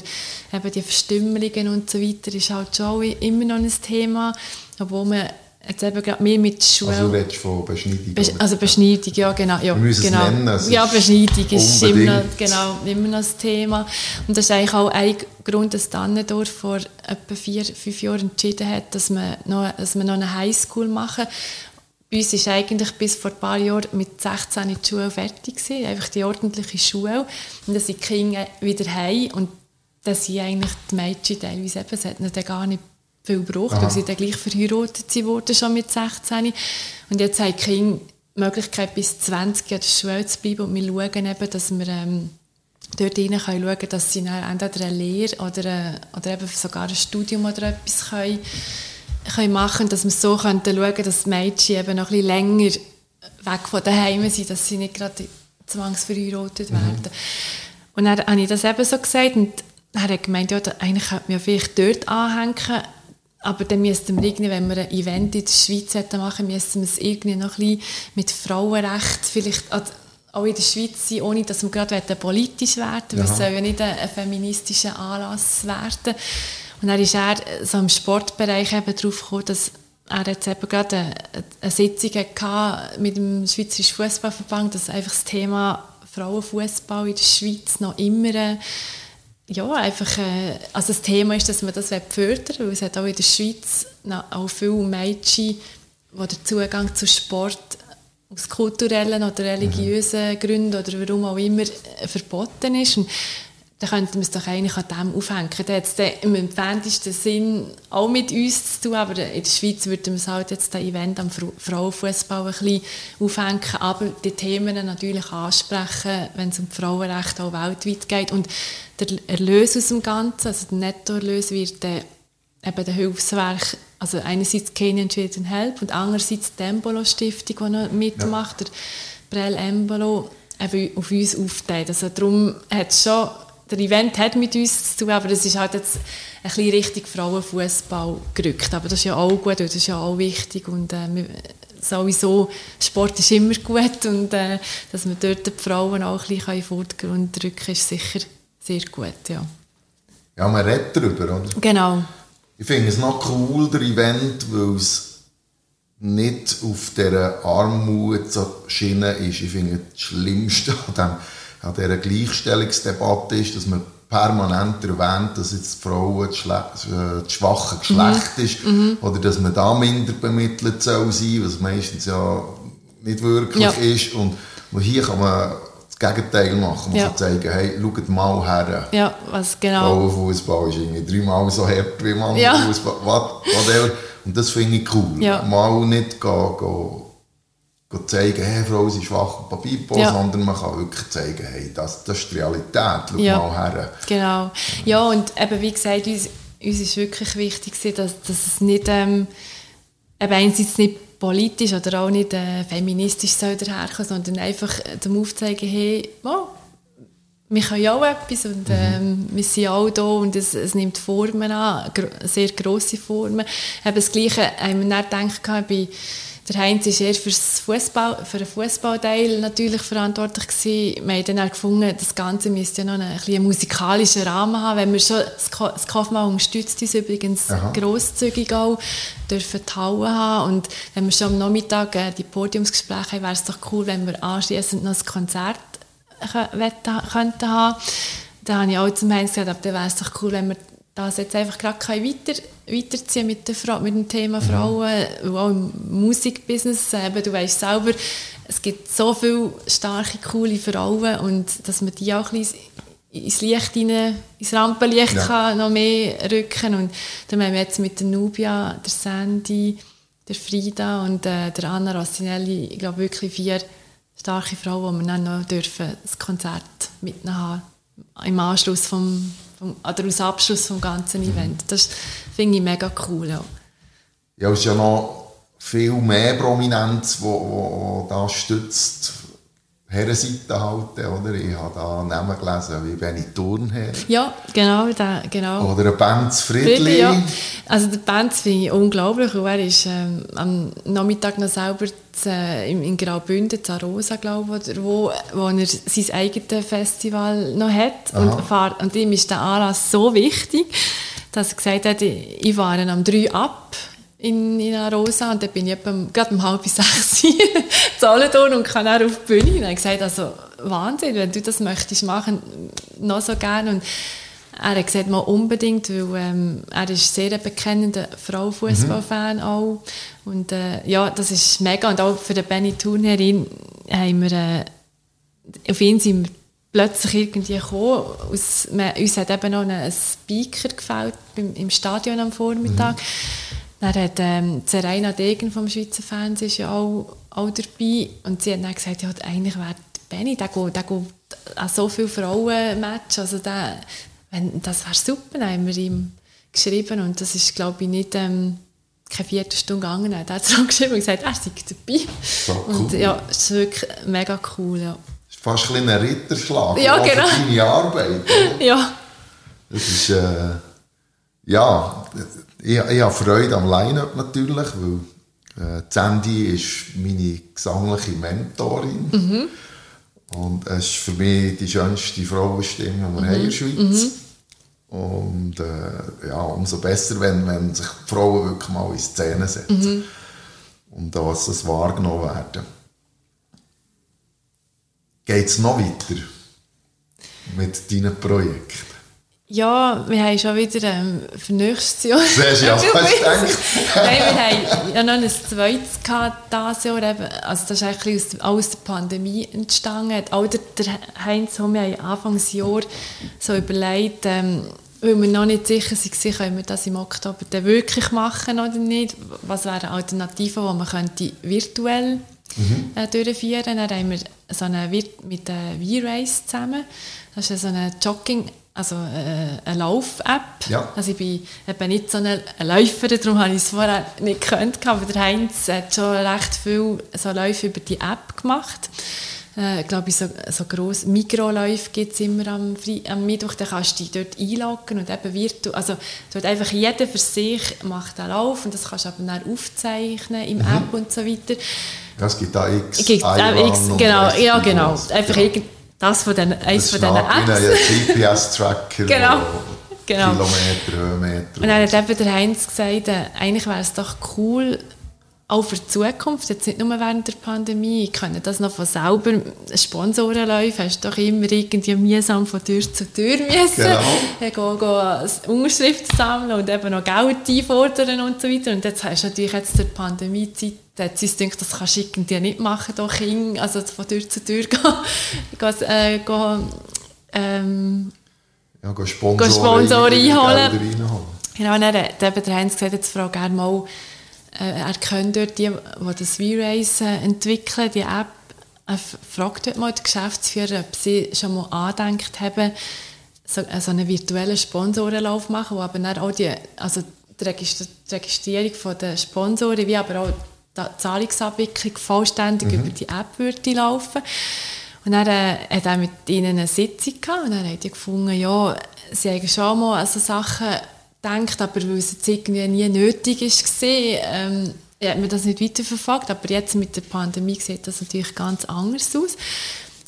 eben die Verstümmelungen und so weiter ist halt schon immer noch ein Thema, obwohl man Jetzt eben gerade mehr mit Schule. Also du redest von Beschneidung? Be also Beschneidung, ja genau. Ja, Wir müssen genau. es nennen. Es ja, Beschneidung ist immer noch, genau, immer noch das Thema. Und das ist eigentlich auch ein Grund, dass Dannendorf vor etwa vier, fünf Jahren entschieden hat, dass wir noch, dass wir noch eine Highschool machen. Bei uns ist eigentlich bis vor ein paar Jahren mit 16 die Schule fertig gewesen, einfach die ordentliche Schule. Und dann sind die Kinder wieder heim und das sind eigentlich die Mädchen teilweise eben, es hat ihnen gar nicht viel gebraucht, weil sie dann gleich verheiratet wurden, schon mit 16. Und jetzt haben die Kinder die Möglichkeit, bis 20 Jahre in der Schule zu bleiben und wir schauen eben, dass wir ähm, dort rein können schauen, dass sie dann entweder eine Lehre oder, eine, äh, oder eben sogar ein Studium oder etwas können, können machen, dass wir so können schauen, dass die Mädchen eben noch ein bisschen länger weg von daheim sind, dass sie nicht gerade zwangsverheiratet mhm. werden. Und dann habe ich das eben so gesagt und dann hat er gemeint, ja, eigentlich könnte man ja vielleicht dort anhängen, aber dann müssten wir irgendwie, wenn wir ein Event in der Schweiz hätten machen, müssten wir es irgendwie noch ein bisschen mit Frauenrecht vielleicht auch in der Schweiz sein, ohne dass wir gerade politisch werden wollen. Es soll ja nicht ein, feministischer Anlass werden. Und dann ist er so im Sportbereich eben darauf gekommen, dass er jetzt eben gerade eine, eine Sitzung hatte mit dem Schweizerischen Fußballverband, dass einfach das Thema Frauenfußball in der Schweiz noch immer ja, einfach, äh, also das Thema ist, dass man das fördern will, weil es hat auch in der Schweiz auch viele Mädchen, wo der Zugang zu Sport aus kulturellen oder religiösen mhm. Gründen oder warum auch immer äh, verboten ist. Und dann könnten wir es doch eigentlich an dem aufhängen. Dann hat es im entferntesten Sinn auch mit uns zu tun, aber in der Schweiz würden wir es halt jetzt das Event am Frauenfußball ein bisschen aufhängen, aber die Themen natürlich ansprechen, wenn es um Frauenrechte auch weltweit geht. Und der Erlös aus dem Ganzen, also der Nettoerlös, wird dann eben der Hilfswerk, also einerseits Kenyan Children Help und andererseits die Embolo Stiftung, die noch mitmacht, ja. der Brel Embolo, eben auf uns aufteilt. Also darum hat es schon der Event hat mit uns zu tun, aber es ist halt jetzt ein bisschen Richtung Frauenfußball gerückt. Aber das ist ja auch gut, das ist ja auch wichtig und äh, sowieso, Sport ist immer gut und äh, dass man dort die Frauen auch ein bisschen in den Vordergrund drücken ist sicher sehr gut, ja. Ja, man redet darüber, oder? Genau. Ich finde es noch cool, der Event, weil es nicht auf dieser Armutsschiene ist. Ich finde, das Schlimmste an dem an dieser Gleichstellungsdebatte ist, dass man permanent erwähnt, dass jetzt die Frau das, äh, das schwache Geschlecht mhm. ist mhm. oder dass man da minder bemittelt soll sein, was meistens ja nicht wirklich ja. ist und hier kann man das Gegenteil machen. Man ja. kann zeigen, hey, schaut mal her. Ja, was genau. Frauenfußball ist irgendwie dreimal so hart wie Mannenfußball. Ja. Und das finde ich cool. Ja. Mal nicht gehen, gehen zeigen, hey, Frau, ist schwach und Papipo, ja. sondern man kann wirklich zeigen, hey, das, das ist die Realität, schau ja. mal her. Genau. Ja, und eben, wie gesagt, uns, uns ist wirklich wichtig, dass, dass es nicht, ähm, eben einerseits nicht politisch oder auch nicht äh, feministisch soll daherkommen, sondern einfach zum Aufzeigen, hey, oh, wir können ja auch etwas und mhm. ähm, wir sind auch da und es, es nimmt Formen an, sehr grosse Formen. Eben das Gleiche haben wir dann gedacht, bei der Heinz ist eher fürs Fußball, für den Fußballteil natürlich verantwortlich gewesen. Wir haben dann auch gefunden, das Ganze müsste ja noch einen, einen musikalischen Rahmen haben. Wenn wir schon, das Kaufmann unterstützt uns übrigens Aha. grosszügig auch, dürfen die Halle haben. Und wenn wir schon am Nachmittag äh, die Podiumsgespräche haben, wäre es doch cool, wenn wir anschließend noch ein Konzert äh, könnten haben. Da habe ich auch zum Heinz gesagt, aber dann wäre es doch cool, wenn wir das jetzt einfach gerade weiter, weiterziehen mit, der Frau, mit dem Thema. Frauen, mhm. auch im Musikbusiness. Eben, du weißt selber, es gibt so viele starke, coole Frauen und dass man die auch ein bisschen ins Licht rein, ins Rampenlicht ja. kann noch mehr rücken und dann haben wir jetzt mit der Nubia, der Sandy, der Frida und äh, der Anna Rossinelli, ich glaube wirklich vier starke Frauen, die wir dann noch dürfen das Konzert mitnehmen haben im Anschluss vom, vom oder als Abschluss vom ganzen Event. Das finde ich mega cool. Ja. Ja, es ist ja noch viel mehr Prominenz, wo, wo da stützt Herrenseite halten, oder? Ich habe da Namen gelesen, wie Benny Thurnherr. Ja, genau, da, genau. Oder ein Benz Friedli. Friedli, ja. Also der Benz finde ich unglaublich. Und er ist ähm, am Nachmittag noch selber zu, äh, in, Graubünden, zu Rosa, glaube ich, wo, wo er sein eigenes Festival noch hat. Und, fahrt, und ihm ist der Anlass so wichtig, dass er gesagt hat, ich, ich fahre am 3 ab in, in Rosa und dann bin ich etwa, gerade um halb sechs Zahlen und kann auch auf die Bühne. Und er hat gesagt, also Wahnsinn, wenn du das möchtest machen, noch so gerne. Und er hat gesagt, mal unbedingt, weil ähm, er ist sehr ein bekennender Frauenfußballfan mhm. auch. Und äh, ja, das ist mega. Und auch für den Benny Turnerin haben wir, äh, auf ihn sind wir plötzlich irgendwie gekommen. Aus, wir, uns hat eben noch ein Speaker gefällt im Stadion am Vormittag. Mhm. Dann hat ähm, Serena Degen vom Schweizer Fernsehen ja auch, auch dabei und sie hat dann gesagt, ja, eigentlich wäre Benny, der geht, der geht an so viele Frauenmatches, also der, wenn, das wäre super, dann haben wir ihm geschrieben und das ist, glaube ich, nicht ähm, keine Viertelstunde gegangen. Er hat zurückgeschrieben und gesagt, er sei dabei. So cool. Und ja, es ist wirklich mega cool, ja. Das ist fast ein, ein Ritterschlag ja, genau. für deine Arbeit. ja. Das ist, äh, ja, ich, ich habe Freude am Line-Up natürlich, weil äh, Sandy ist meine gesangliche Mentorin. Mhm. Und es ist für mich die schönste Frauenstimme, die wir mhm. haben in der Schweiz. Mhm. Und äh, ja, umso besser, wenn, wenn sich die Frauen wirklich mal in Szene setzen. Mhm. Und dass es wahrgenommen werden. Geht es noch weiter mit deinen Projekten? Ja, wir haben schon wieder ähm, für nächstes Jahr. Sehr schön, gedacht? Nein, wir haben ja noch ein zweites gehabt dieses Jahr. Eben. Also das ist eigentlich aus, aus der Pandemie entstanden. Auch der, der Heinz haben wir Anfangsjahr so überlegt, ähm, weil wir noch nicht sicher waren, können wir das im Oktober dann wirklich machen oder nicht. Was wären Alternativen, die man könnte virtuell mhm. äh, durchführen könnte. Dann haben wir so eine mit der V-Race zusammen. Das ist so eine Jogging- also äh, eine Lauf-App. Ja. Also ich bin eben nicht so eine, Läuferin, darum habe ich es vorher nicht gekannt, aber der Heinz hat schon recht viel so Läufe über die App gemacht. Äh, ich glaube, so, so grosse Mikroläufe gibt es immer am, am Mittwoch, da kannst du dich dort einloggen und eben virtuell, also dort einfach jeder für sich macht einen Lauf und das kannst du aber dann aufzeichnen im mhm. App und so weiter. Es gibt da X, gibt, äh, X genau, ja genau, einfach ja. Das von den, eins von diesen Apps. ein GPS-Tracker, genau. genau. Kilometer, Höhenmeter. Und dann hat eben der Heinz gesagt, äh, eigentlich wäre es doch cool, auch für die Zukunft, jetzt nicht nur während der Pandemie, könnte das noch von selber, Sponsorenläufe hast du doch immer irgendwie mühsam von Tür zu Tür müssen, genau. gehen, gehen Unterschriften sammeln und eben noch Geld einfordern und so weiter. Und jetzt hast du natürlich jetzt der Pandemiezeit da hat sie gedacht, das kannst du irgendwie nicht machen, doch Kind, also von Tür zu Tür gehen, gehen, äh, gehen ähm, ja, gehen Sponsoren, Sponsoren einholen. Genau, und dann hat der Heinz gesagt, jetzt frage gerne mal, äh, er kennt dort die, die das V-Race entwickeln, die App, er fragt dort mal die Geschäftsführer, ob sie schon mal angedenkt haben, so, äh, so einen virtuellen Sponsorenlauf machen, wo aber dann auch die, also die Registrierung der Sponsoren, wie aber auch Zahlungsabwicklung vollständig mhm. über die App würde laufen. Und dann äh, hat er mit ihnen eine Sitzung gehabt und dann hat er gefunden, ja, sie haben schon mal an so Sachen gedacht, aber weil es jetzt irgendwie nie nötig war, ähm, hat man das nicht weiterverfolgt. Aber jetzt mit der Pandemie sieht das natürlich ganz anders aus.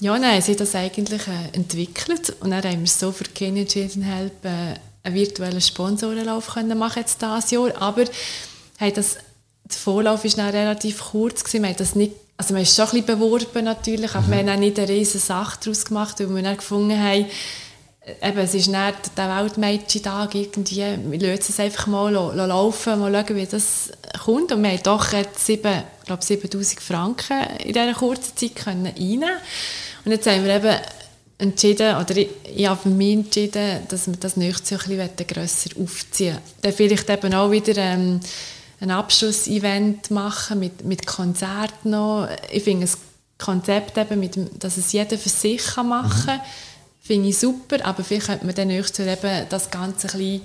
Ja, dann haben sie das eigentlich äh, entwickelt und dann haben wir so für Kenya Children Help äh, einen virtuellen Sponsorenlauf können machen jetzt dieses Jahr, aber haben das der Vorlauf war dann relativ kurz. Gewesen. Man hat das nicht, also man ist schon ein bisschen beworben natürlich, aber mhm. wir haben auch nicht eine riesige Sache daraus gemacht, weil wir dann gefunden haben, eben, es ist nicht der Weltmädchen-Tag irgendwie, wir lassen es einfach mal laufen, mal schauen, wie das kommt. Und wir haben doch jetzt 7, glaube 7000 Franken in dieser kurzen Zeit können reinnehmen Und jetzt haben wir eben entschieden, oder ich, ich habe für mich entschieden, dass wir das nächstes Jahr ein bisschen grösser aufziehen Dann vielleicht eben auch wieder... Ähm, ein Abschlussevent machen mit, mit Konzerten noch. Ich finde das Konzept eben, mit, dass es jeder für sich kann machen kann, finde ich super, aber vielleicht könnte man dann nächstes Jahr eben das Ganze ein bisschen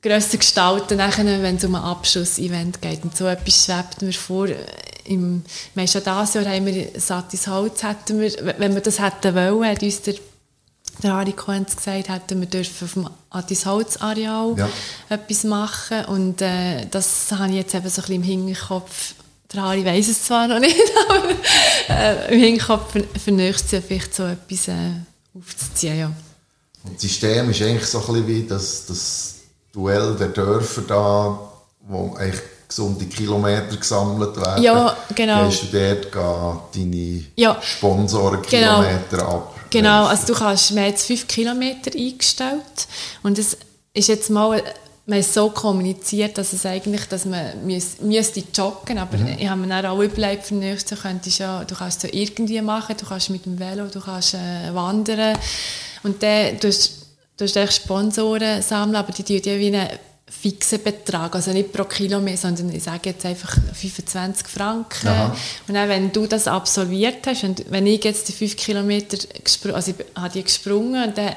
grösser gestalten, nachher, wenn es um ein Abschlussevent geht. Und so etwas schwebt mir vor. Im, wir haben schon dieses Jahr haben wir Satis Holz, hätten wir, wenn wir das hätten wollen, hat uns der, der Harry Koenz gesagt, hätten wir dürfen auf dem Atis Holz Areal Ja. etwas machen. Und äh, das habe ich jetzt eben so ein bisschen im Hinterkopf. Der Harry weiss es zwar noch nicht, aber äh, im Hinterkopf für, für nächstes Jahr vielleicht so etwas äh, aufzuziehen. Ja. Und das System ist eigentlich so ein bisschen wie das, das Duell der Dörfer da, wo eigentlich gesunde Kilometer gesammelt werden. Ja, genau. Gehst du dort gehen deine Ja. Sponsorenkilometer ab? Genau, also du kannst, wir haben jetzt fünf Kilometer eingestellt und es ist jetzt mal, man ist so kommuniziert, dass es eigentlich, dass man müß, müsste joggen, aber ich habe mir dann auch überlegt, für nächstes könntest du ja, du kannst es ja irgendwie machen, du kannst mit dem Velo, du kannst äh, wandern und dann, du hast, du hast Sponsoren sammeln, aber die tun ja wie einen fixen Betrag, also nicht pro Kilometer, sondern ich sage jetzt einfach 25 Franken. Aha. Und dann, wenn du das absolviert hast, und wenn ich jetzt die 5 Kilometer gesprungen, also ich habe die gesprungen und dann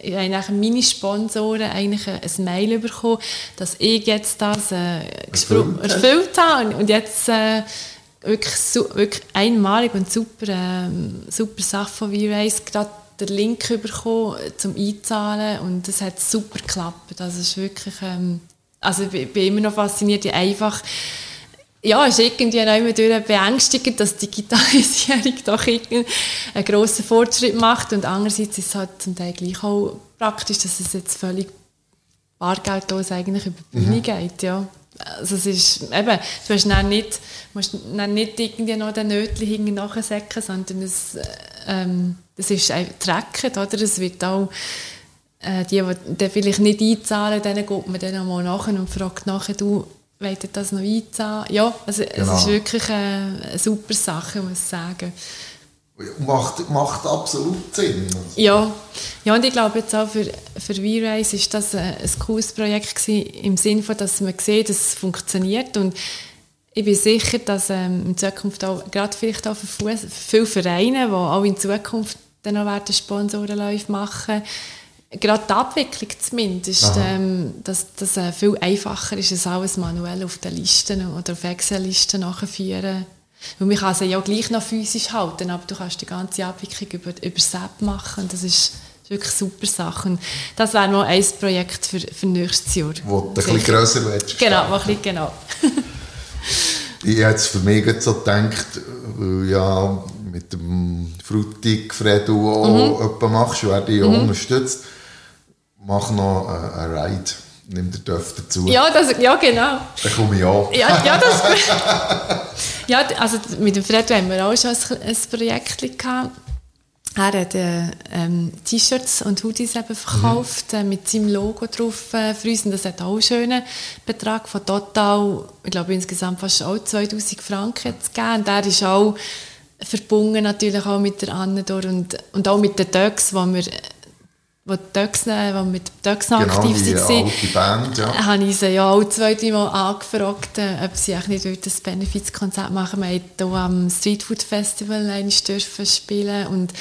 ich habe eigentlich meine Sponsoren eigentlich ein Mail bekommen, dass ich jetzt das äh, Erfüllt erfüllt habe und, jetzt äh, wirklich, wirklich einmalig und super, ähm, super Sache von V-Race gerade den Link bekommen äh, zum Einzahlen und das hat super geklappt. Also es ist wirklich, ähm, also ich bin- immer noch fasziniert, wie einfach ja, es ist irgendwie auch immer durch beängstigend, dass die Digitalisierung doch einen grossen Fortschritt macht und andererseits ist es halt zum Teil gleich auch praktisch, dass es jetzt völlig bargeldlos eigentlich über die Bühne geht, ja. Also es ist, eben, du hast dann nicht, musst dann nicht irgendwie noch den Nötchen hinten nachsäcken, sondern es, äh, ähm, es ist trackend, oder? Es wird auch, äh, die, die dann vielleicht nicht einzahlen, denen geht man dann mal nachher und fragt nachher, du, wollt das noch einzahlen? Ja, also Genau. es ist wirklich eine, eine super Sache, muss ich sagen. Macht, macht absolut Sinn. Ja, ja und ich glaube jetzt auch für, für V-Race ist das ein, ein cooles Projekt gewesen, im Sinne von, dass man sieht, dass es funktioniert und ich bin sicher, dass ähm, in Zukunft auch, gerade vielleicht auch für, Fuss, für viele Vereine, die auch in Zukunft dann noch werden Sponsorenläufe machen, gerade die Abwicklung zumindest, ähm, dass das äh, viel einfacher ist, als alles manuell auf den Listen oder auf Excel-Listen nachführen. Weil man kann sie ja gleich noch physisch halten, aber du kannst die ganze Abwicklung über, über das App machen das ist wirklich eine super Sache. Und das wäre mal ein Projekt für, für nächstes Jahr. Wo du ein bisschen grösser willst. Genau, ein bisschen, genau. Ich habe jetzt für mich so gedacht, weil ja mit dem Frutig Fredo auch etwas machst, werde ich auch unterstützt. Mach noch äh, einen Ride, nimm den Dörf dazu. Ja, das, ja genau. Dann komme ich auch. Ja, ja, das, ja, also mit dem Fred haben wir auch schon ein, ein Projekt gehabt. Er hat äh, ähm, T-Shirts und Hoodies eben verkauft äh, mit seinem Logo drauf äh, für uns. Und das hat auch einen schönen Betrag von total, ich glaube insgesamt fast auch 2000 Franken jetzt gegeben. Und der ist auch verbunden natürlich auch mit der Annedor und, und auch mit den Döcks, wo wir wo die Döcks, äh, wo mit noch Genau, aktiv die waren Band, ja. habe ich sie ja auch zwei, drei Mal angefragt, äh, ob sie eigentlich nicht ein Benefizkonzert machen. Wir durften hier am Street Food Festival dürfen spielen und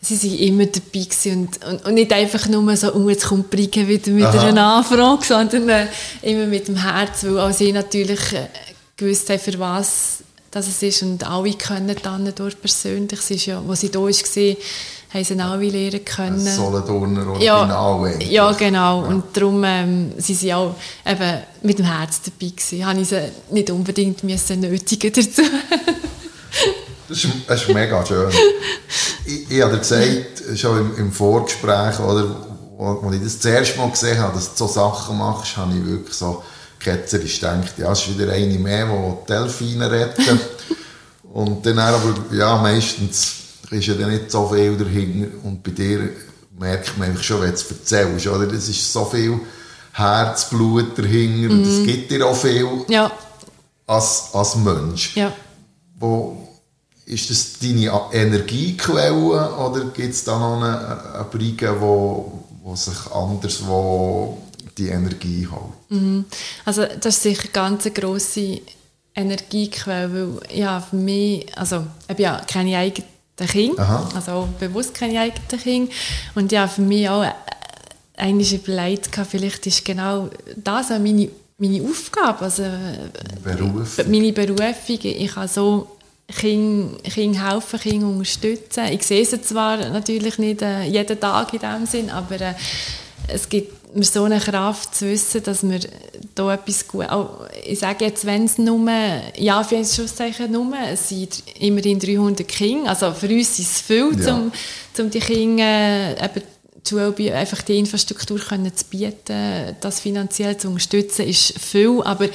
sie waren immer dabei und, und, und nicht einfach nur so, oh, jetzt kommt Brigge wieder mit Aha. einer Anfrage, sondern äh, immer mit dem Herz, weil auch sie natürlich äh, gewusst haben, für was das es ist und alle können dann durch persönlich. Sie ist ja, wo sie da war, haben sie alle lernen können. Ein Solothurner Ja, Original. eigentlich. ja, genau. Und darum ähm, sind sie auch eben mit dem Herz dabei gewesen. Habe ich sie nicht unbedingt müssen nötigen dazu. Das ist, das ist mega schön. ich, ich habe dir gesagt, schon im, im Vorgespräch, oder, wo, wo ich das erste Mal gesehen habe, dass du so Sachen machst, habe ich wirklich so ketzerisch gedacht, ja, es ist wieder eine mehr, die Delfine retten. Und dann aber, ja, meistens ist ja dann nicht so viel dahinter. Und bei dir merkt man einfach schon, wenn du es erzählst, oder? Das ist so viel Herzblut dahinter. und Das gibt dir auch viel ja, als, als Mensch. ja. Wo, ist das deine Energiequelle oder gibt es da noch eine, eine Brigge, wo, wo sich anders wo die Energie holt? Also das ist sicher ganz eine grosse Energiequelle, weil ja, für mich, also ich habe ja keine eigenen Kinder, Aha. also auch bewusst keine eigenen Kinder und ja, für mich auch eigentlich überlegt, vielleicht ist genau das auch meine, meine Aufgabe, also Beruf. meine Berufung, ich kann so Kindern, Kindern helfen, Kinder unterstützen. Ich sehe sie zwar natürlich nicht äh, jeden Tag in dem Sinn, aber äh, es gibt mir so eine Kraft zu wissen, dass wir da etwas gut, auch, ich sage jetzt, wenn es nur, ja, für uns Schlusszeichen nur, es sind immerhin 300 Kinder, also für uns ist es viel, Ja. um, um die Kinder äh, eben die Schule, einfach die Infrastruktur können zu bieten, das finanziell zu unterstützen, ist viel, aber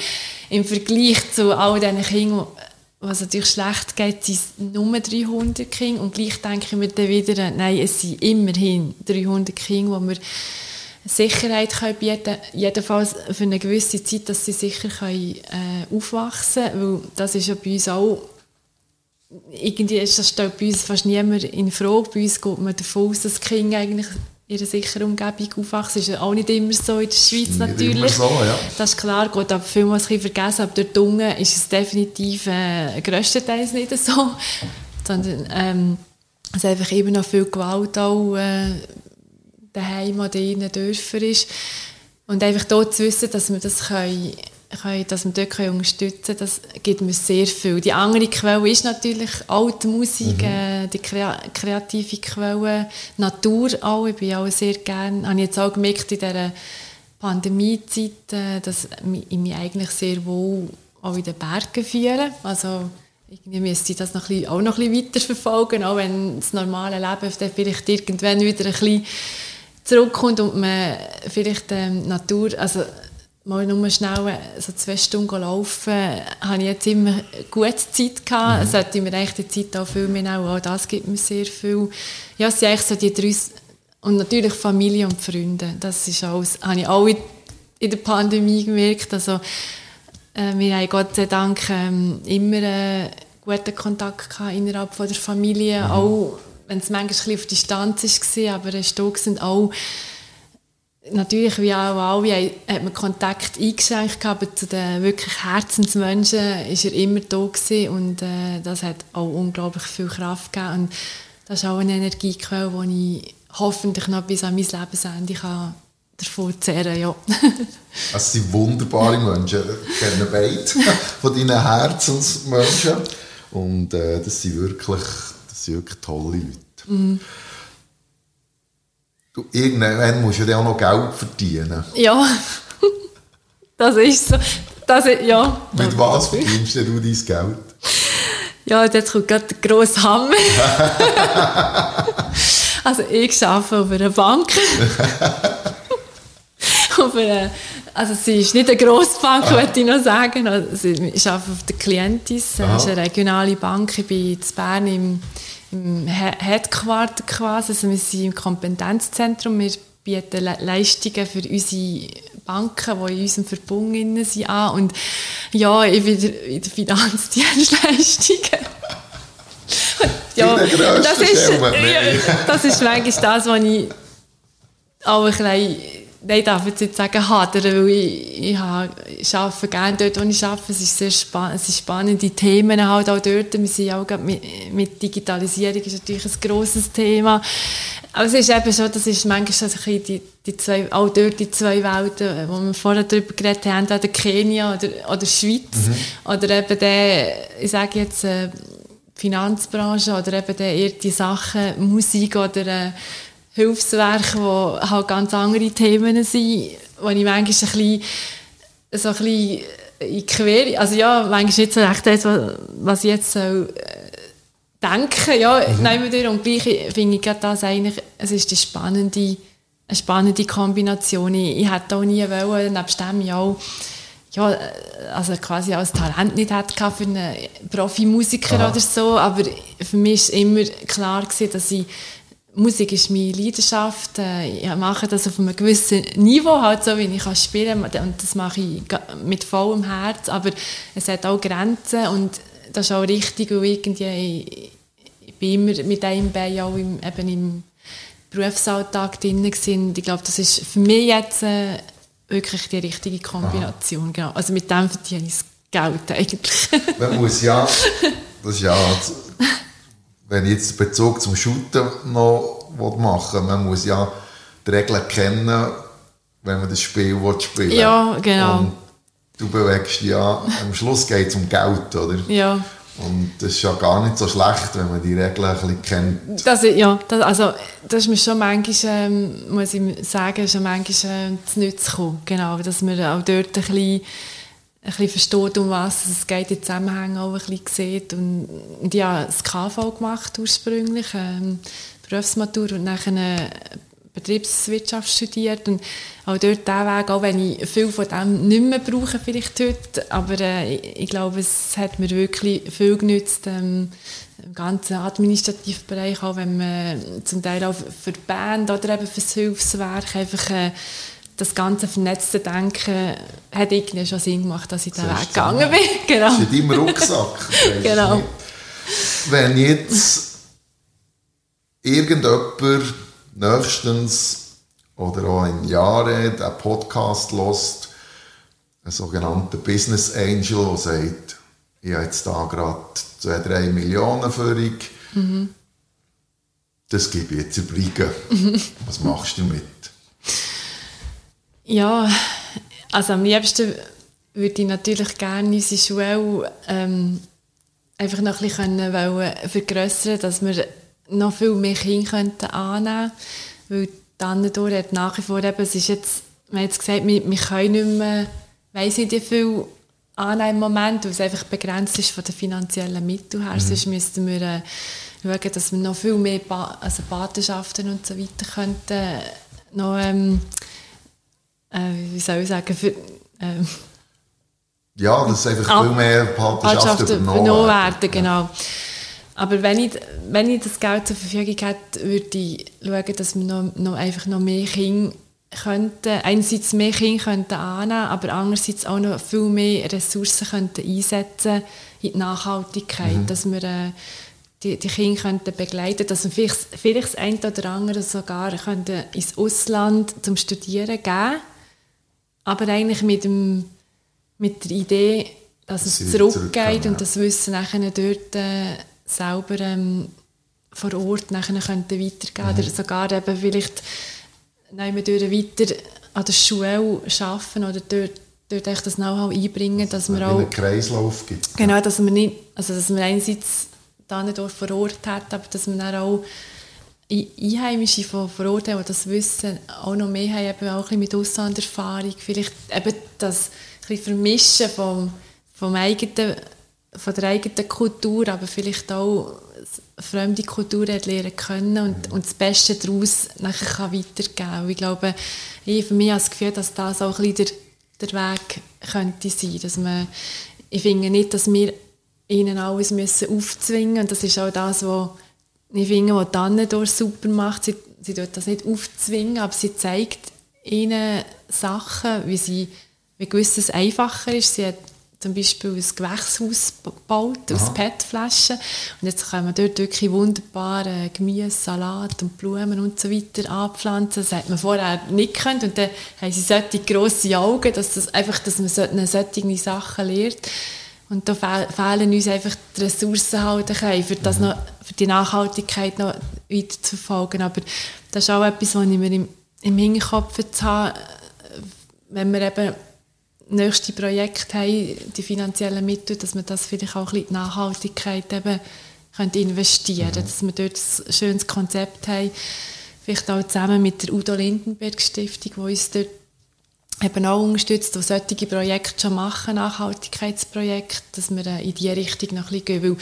im Vergleich zu all diesen Kindern, was natürlich schlecht geht, sind nur 300 Kinder. Und gleich denke ich mir dann wieder, nein, es sind immerhin 300 Kinder, wo wir Sicherheit können bieten jedenfalls für eine gewisse Zeit, dass sie sicher können, äh, aufwachsen können, weil das ist ja bei uns auch irgendwie ist das stellt bei uns fast niemand in Frage. Bei uns geht man davon aus, dass Kinder eigentlich in einer sicheren Umgebung aufwachsen. Das ist auch nicht immer so in der Schweiz Nicht natürlich. so, ja. Das ist klar, geht aber vielmals ein bisschen vergessen. Aber dort unten ist es definitiv äh, grösstenteils nicht so. Sondern ähm, es einfach immer noch viel Gewalt auch äh, daheim oder in den Dörfern ist. Und einfach dort zu wissen, dass wir das können, können, dass wir dort unterstützen können, das gibt mir sehr viel. Die andere Quelle ist natürlich alte Musik, äh, die krea kreative Quelle, Natur auch. Ich bin auch sehr gerne, habe ich jetzt auch gemerkt in dieser Pandemiezeit, äh, dass ich mich eigentlich sehr wohl auch in den Bergen fühle. Also irgendwie müsste ich das noch ein bisschen, auch noch ein bisschen weiterverfolgen, auch wenn das normale Leben dann vielleicht irgendwann wieder ein bisschen zurückkommt und man vielleicht ähm, Natur, also mal nur schnell äh, so zwei Stunden laufen, habe ich jetzt immer gute Zeit gehabt. Mhm. Sollte mir eigentlich die Zeit auch viel mehr auch das gibt mir sehr viel. Ja, es sind eigentlich so die drei, und natürlich Familie und Freunde, das ist alles, habe ich auch in, der Pandemie gemerkt, also äh, wir haben Gott sei Dank ähm, immer äh, guten Kontakt gehabt innerhalb von der Familie, mhm. auch wenn es manchmal ein bisschen auf Distanz war, aber es sind auch natürlich wie auch alle hat man Kontakt eingeschränkt, aber zu den wirklich Herzensmenschen ist er immer da gewesen und äh, das hat auch unglaublich viel Kraft gegeben und das ist auch eine Energiequelle, die ich hoffentlich noch bis an mein Lebensende kann davon zehren ja. Es sind wunderbare Menschen. Ich kenne beide von deinen Herzensmenschen. Und äh, das, sind wirklich, das sind wirklich tolle Leute. Mm. Du, irgendwann musst du ja auch noch Geld verdienen. Ja, das ist so. Das, ja. Mit was verdienst du dein Geld? Ja, jetzt kommt gerade der grosse Hammer. also ich arbeite auf einer Bank. auf einer, also sie ist nicht eine grosse Bank, ah. möchte ich noch sagen. Also ich arbeite auf der Clientis, das ist eine regionale Bank. Ich bin in Bern im Headquarter quasi, also wir sind im Kompetenzzentrum. Wir bieten Le Leistungen für unsere Banken, die in unserem Verbund sind, an. Und ja, ich bin in der Finanzdienstleistungen. ja, das ist, das ist manchmal das, was ich auch ein bisschen Nein, ich darf jetzt nicht sagen hadern, weil ich, ich, ich arbeite gerne dort, wo ich arbeite. Es, ist sehr spa es sind spannende Themen halt auch dort. Wir sind auch mit, mit Digitalisierung ist natürlich ein grosses Thema. Aber es ist eben schon, das ist manchmal so ein die, die zwei, auch dort die zwei Welten, wo wir vorher darüber geredet haben, entweder Kenia oder, oder Schweiz. Mhm. Oder eben der, ich sage jetzt, äh, Finanzbranche oder eben der eher die Sachen, Musik oder äh, Hilfswerke, die halt ganz andere Themen sind, wo ich manchmal ein bisschen, so ein bisschen in Quer, also ja, manchmal nicht so recht das, was ich jetzt so denken, ja, mhm. nehmen wir und gleich finde ich das eigentlich, es ist die spannende, eine spannende Kombination. Ich, ich hätte auch nie wollen, nebst dem ja auch, ja, also quasi als Talent nicht hatte für einen Profimusiker Aha. oder so, aber für mich war immer klar gewesen, dass ich Musik ist meine Leidenschaft. Ich mache das auf einem gewissen Niveau, halt so wie ich kann spielen kann. Und das mache ich mit vollem Herz. Aber es hat auch Grenzen und das ist auch richtig, weil irgendwie ich bin immer mit einem Bein auch im, eben im Berufsalltag drin gewesen. Ich glaube, das ist für mich jetzt äh, wirklich die richtige Kombination. Genau. Also mit dem verdiene ich das Geld eigentlich. Man muss ja, das ist ja, wenn ich jetzt Bezug zum Shooten noch machen will, man muss ja die Regeln kennen, wenn man das Spiel spielen will. Ja, genau. Und du bewegst ja, am Schluss geht es um Geld, oder? Ja. Und das ist ja gar nicht so schlecht, wenn man die Regeln ein bisschen kennt. Das, ja, das, also, das ist mir schon manchmal, ähm, muss ich sagen, schon manchmal äh, zu Nützen gekommen. Genau, dass man auch dort ein bisschen, ein bisschen versteht, um was es geht, die Zusammenhänge auch ein bisschen sieht. Und, und habe das KV gemacht ursprünglich, ähm, Berufsmatur und nachher Betriebswirtschaft studiert und auch dort der Weg, auch wenn ich viel von dem nicht mehr brauche vielleicht heute, aber äh, ich, glaube, es hat mir wirklich viel genützt, ähm, im ganzen Administrativbereich, auch wenn man zum Teil auch für Band oder eben für das Hilfswerk einfach äh, das ganze vernetzte Denken hat irgendwie schon Sinn gemacht, dass ich den Weg gegangen bin. Genau. Das ist in deinem Rucksack. genau. Wenn jetzt irgendjemand nächstens oder auch in Jahren den Podcast lost, ein sogenannter Business Angel, der sagt, ich habe jetzt da gerade 2, 3 Millionen für dich. Mhm. Das gebe ich jetzt übrigens. Mhm. Was machst du damit? Ja, also am liebsten würde ich natürlich gerne unsere Schule ähm, einfach noch ein bisschen vergrößern, dass wir noch viel mehr Kinder könnten annehmen könnten. Weil Tannendor hat nach wie vor eben, es ist jetzt, man hat jetzt gesagt, wir, wir können nicht mehr, weiss nicht wie viel annehmen im Moment, weil es einfach begrenzt ist von den finanziellen Mitteln her. Mhm. Sonst müssten wir äh, schauen, dass wir noch viel mehr ba also Patenschaften und so weiter könnten noch, ähm, äh, wie soll ich sagen, für, ähm, ja, dass einfach viel mehr Patenschaften übernommen werden. Genau. Ja. Aber wenn ich, wenn ich das Geld zur Verfügung hätte, würde ich schauen, dass wir noch, noch einfach noch mehr Kinder könnten, einerseits mehr Kinder könnten annehmen, aber andererseits auch noch viel mehr Ressourcen könnten einsetzen in die Nachhaltigkeit, mhm. dass wir äh, die, die Kinder könnten begleiten, dass wir vielleicht, vielleicht das eine oder andere sogar könnten ins Ausland zum Studieren geben, aber eigentlich mit, dem, mit der Idee, dass es zurückgeht und das Wissen nachher dort äh, selber ähm, vor Ort nachher könnten weitergeben mhm. oder sogar eben vielleicht nehmen wir weiter an der Schule arbeiten oder dort, dort echt das Know-how einbringen, dass wir auch... einen Kreislauf gibt. Genau, dass wir nicht, also dass wir einerseits da nicht vor Ort hat, aber dass wir dann auch Einheimische von haben, die das Wissen auch noch mehr haben, eben auch ein bisschen mit Auslanderfahrung, vielleicht eben das Vermischen vom, vom eigenen von der eigenen Kultur, aber vielleicht auch fremde Kulturen lernen können und, und das Beste daraus nachher kann weitergeben kann. Ich glaube, ich für mich habe das Gefühl, dass das auch ein bisschen der, der Weg könnte sein. Dass man, ich finde nicht, dass wir ihnen alles müssen aufzwingen müssen. Und das ist auch das, was ich finde, was Tannendorf super macht. Sie, sie tut das nicht aufzwingen, aber sie zeigt ihnen Sachen, wie sie wie gewisses einfacher ist. Sie hat zum Beispiel ein Gewächshaus gebaut aus PET-Flaschen. Und jetzt können wir dort wirklich wunderbar äh, Gemüse, Salat und Blumen und so weiter anpflanzen. Das hat man vorher nicht können. Und dann haben sie solche grosse Augen, dass, das einfach, dass man solche Sachen lernt. Und da fehlen uns einfach die Ressourcen halt für, das mhm. noch, die Nachhaltigkeit noch weiter zu verfolgen. Aber das ist auch etwas, was ich mir im, im Hinterkopf habe, wenn wir eben nächste Projekt haben, die finanziellen Mittel, dass man das vielleicht auch ein bisschen in Nachhaltigkeit eben könnte investieren mhm. dass wir dort ein schönes Konzept haben, vielleicht auch zusammen mit der Udo Lindenberg Stiftung, die uns dort eben auch unterstützt, die solche Projekte schon machen, Nachhaltigkeitsprojekte, dass wir in diese Richtung noch ein bisschen gehen, weil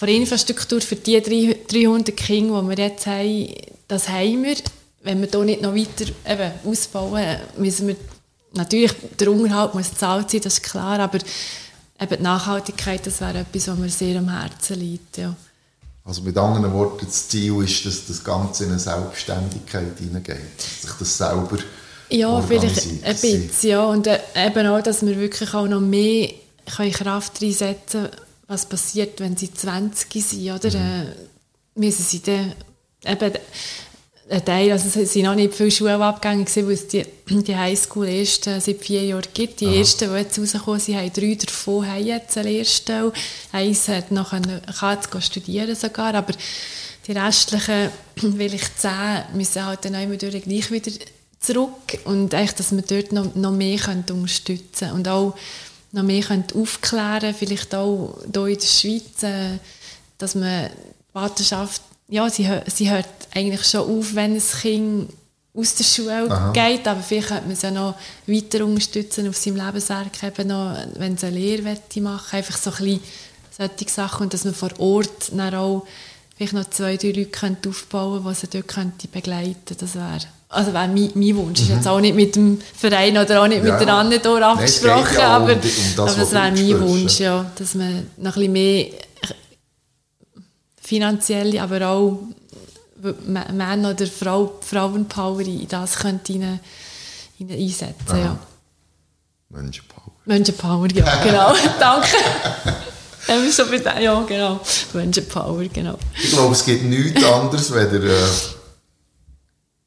von der Infrastruktur für die 300 Kinder, die wir jetzt haben, das haben wir. Wenn wir hier nicht noch weiter eben ausbauen, müssen wir natürlich, der Unterhalt muss gezahlt sein, das ist klar, aber eben die Nachhaltigkeit, das wäre etwas, was mir sehr am Herzen liegt. Ja. Also mit anderen Worten, das Ziel ist, dass das Ganze in eine Selbstständigkeit hineingeht, dass sich das selber Ja, vielleicht ein bisschen, ja. Und äh, eben auch, dass wir wirklich auch noch mehr Kraft reinsetzen können, was passiert, wenn sie 20 sind, oder? Mhm. Äh, müssen sie dann eben ein Teil, also es sind noch nicht viele Schulabgänge gewesen, weil es die, die Highschool erst äh, seit vier Jahren gibt. Die ersten, die jetzt rausgekommen sind, haben drei davon haben jetzt eine Lehrstelle. Eins hat noch eine, kann jetzt studieren sogar, aber die restlichen, vielleicht zehn, müssen halt dann immer durch gleich wieder zurück und echt, dass wir dort noch, noch mehr können unterstützen und auch noch mehr aufklären vielleicht auch hier in der Schweiz, äh, dass man die Vaterschaft ja, sie, sie hört eigentlich schon auf, wenn ein Kind aus der Schule Aha. geht, aber vielleicht könnte man es ja noch weiter unterstützen auf seinem Lebenswerk, eben noch, wenn es eine Lehre machen einfach so ein bisschen solche Sachen und dass man vor Ort dann auch vielleicht noch zwei, drei Leute könnte aufbauen könnte, die sie dort könnte begleiten könnte. Das wäre also wäre mein, mein Wunsch. Mhm. Ist jetzt auch nicht mit dem Verein oder auch nicht ja. mit der Anne abgesprochen, ja aber, um, um das, aber das wäre mein Wunsch, ja, dass man noch ein bisschen mehr finanzielle, aber auch Männer oder Frau, Frauenpower in das könnte ihnen, ihnen einsetzen. Ja. Menschenpower. Menschenpower, ja, genau. Danke. so ja, genau. Menschenpower, genau. Ich glaube, es gibt nichts anderes, wenn äh,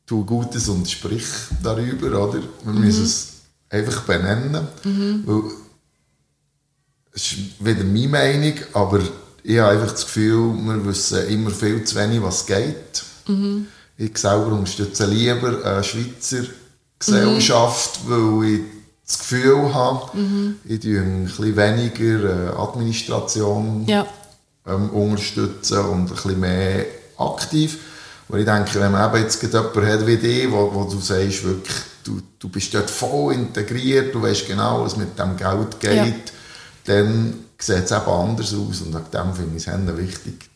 tu Gutes und sprich darüber, oder? Wir mhm. müssen es einfach benennen, mhm. weil es ist wieder meine Meinung, aber ich habe einfach das Gefühl, wir wissen immer viel zu wenig, was geht. Mhm. Ich selber unterstütze lieber eine Schweizer Gesellschaft, mhm. weil ich das Gefühl habe, mhm. ich tue ein bisschen weniger äh, Administration ja. ähm, unterstützen und ein bisschen mehr aktiv. Weil ich denke, wenn man eben jetzt jemanden hat wie dich, wo, wo du sagst, wirklich, du, du bist dort voll integriert, du weißt genau, was mit dem Geld geht, ja. dann sieht es eben anders aus. Und nach dem finde ich es wichtig,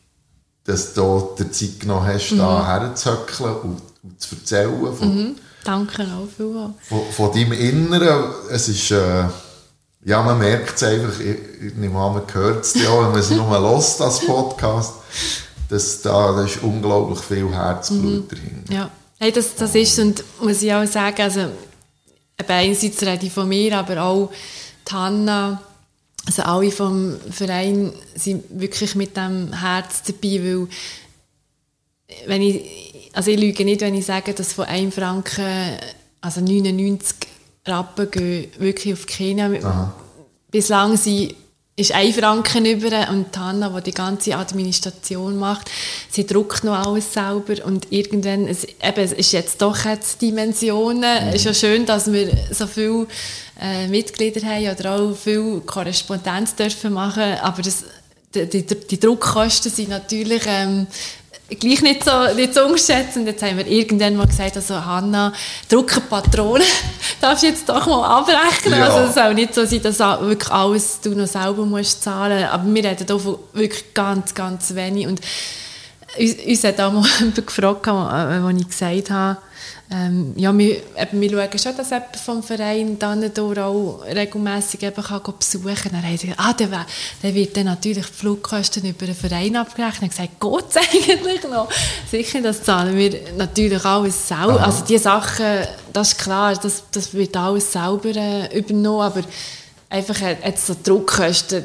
dass du dir Zeit genommen hast, mhm. da herzuhöckeln und, und, zu erzählen. Von, mhm. Danke auch vielmals. Von, von deinem Inneren. Es ist, äh, ja, man merkt es einfach, ich, ich nehme an, man hört es ja, wenn man es nur hört, das Podcast, dass da, da ist unglaublich viel Herzblut mhm. drin. Ja, hey, das, das ist, und muss ich auch sagen, also, einerseits rede ich von mir, aber auch die Hanna, also alle vom Verein sind wirklich mit dem Herz dabei, weil wenn ich, also ich lüge nicht, wenn ich sage, dass von 1 Franken, also 99 Rappen gehen wirklich auf Kenia. Aha. Bislang sind ist ein Franken über und Hanna, die die ganze Administration macht, sie druckt noch alles selber und irgendwann, es, eben, es ist jetzt doch jetzt Dimensionen, es ist ja schön, dass wir so viele äh, Mitglieder haben oder auch viel Korrespondenz dürfen machen, aber das, die, die, die Druckkosten sind natürlich ähm, gleich nicht so, nicht so unterschätzen. Jetzt haben wir irgendwann mal gesagt, also Hanna, Druckerpatronen darfst du jetzt doch mal abrechnen. Ja. Also es soll nicht so sein, dass wirklich alles du noch selber musst zahlen. Aber wir reden hier von wirklich ganz, ganz wenig. Und uns, uns hat auch mal jemand gefragt, als ich gesagt habe, ähm, ja, wir, eben, wir schauen schon, dass jemand vom Verein dann auch regelmässig eben kann besuchen kann. Dann haben sie gesagt, ah, der, der wird dann natürlich die Flugkosten über den Verein abgerechnet. Ich habe gesagt, geht es eigentlich noch? Sicher, das zahlen wir natürlich alles selber. Also die Sachen, das ist klar, das, das wird alles selber äh, übernommen, aber einfach jetzt so Druckkosten,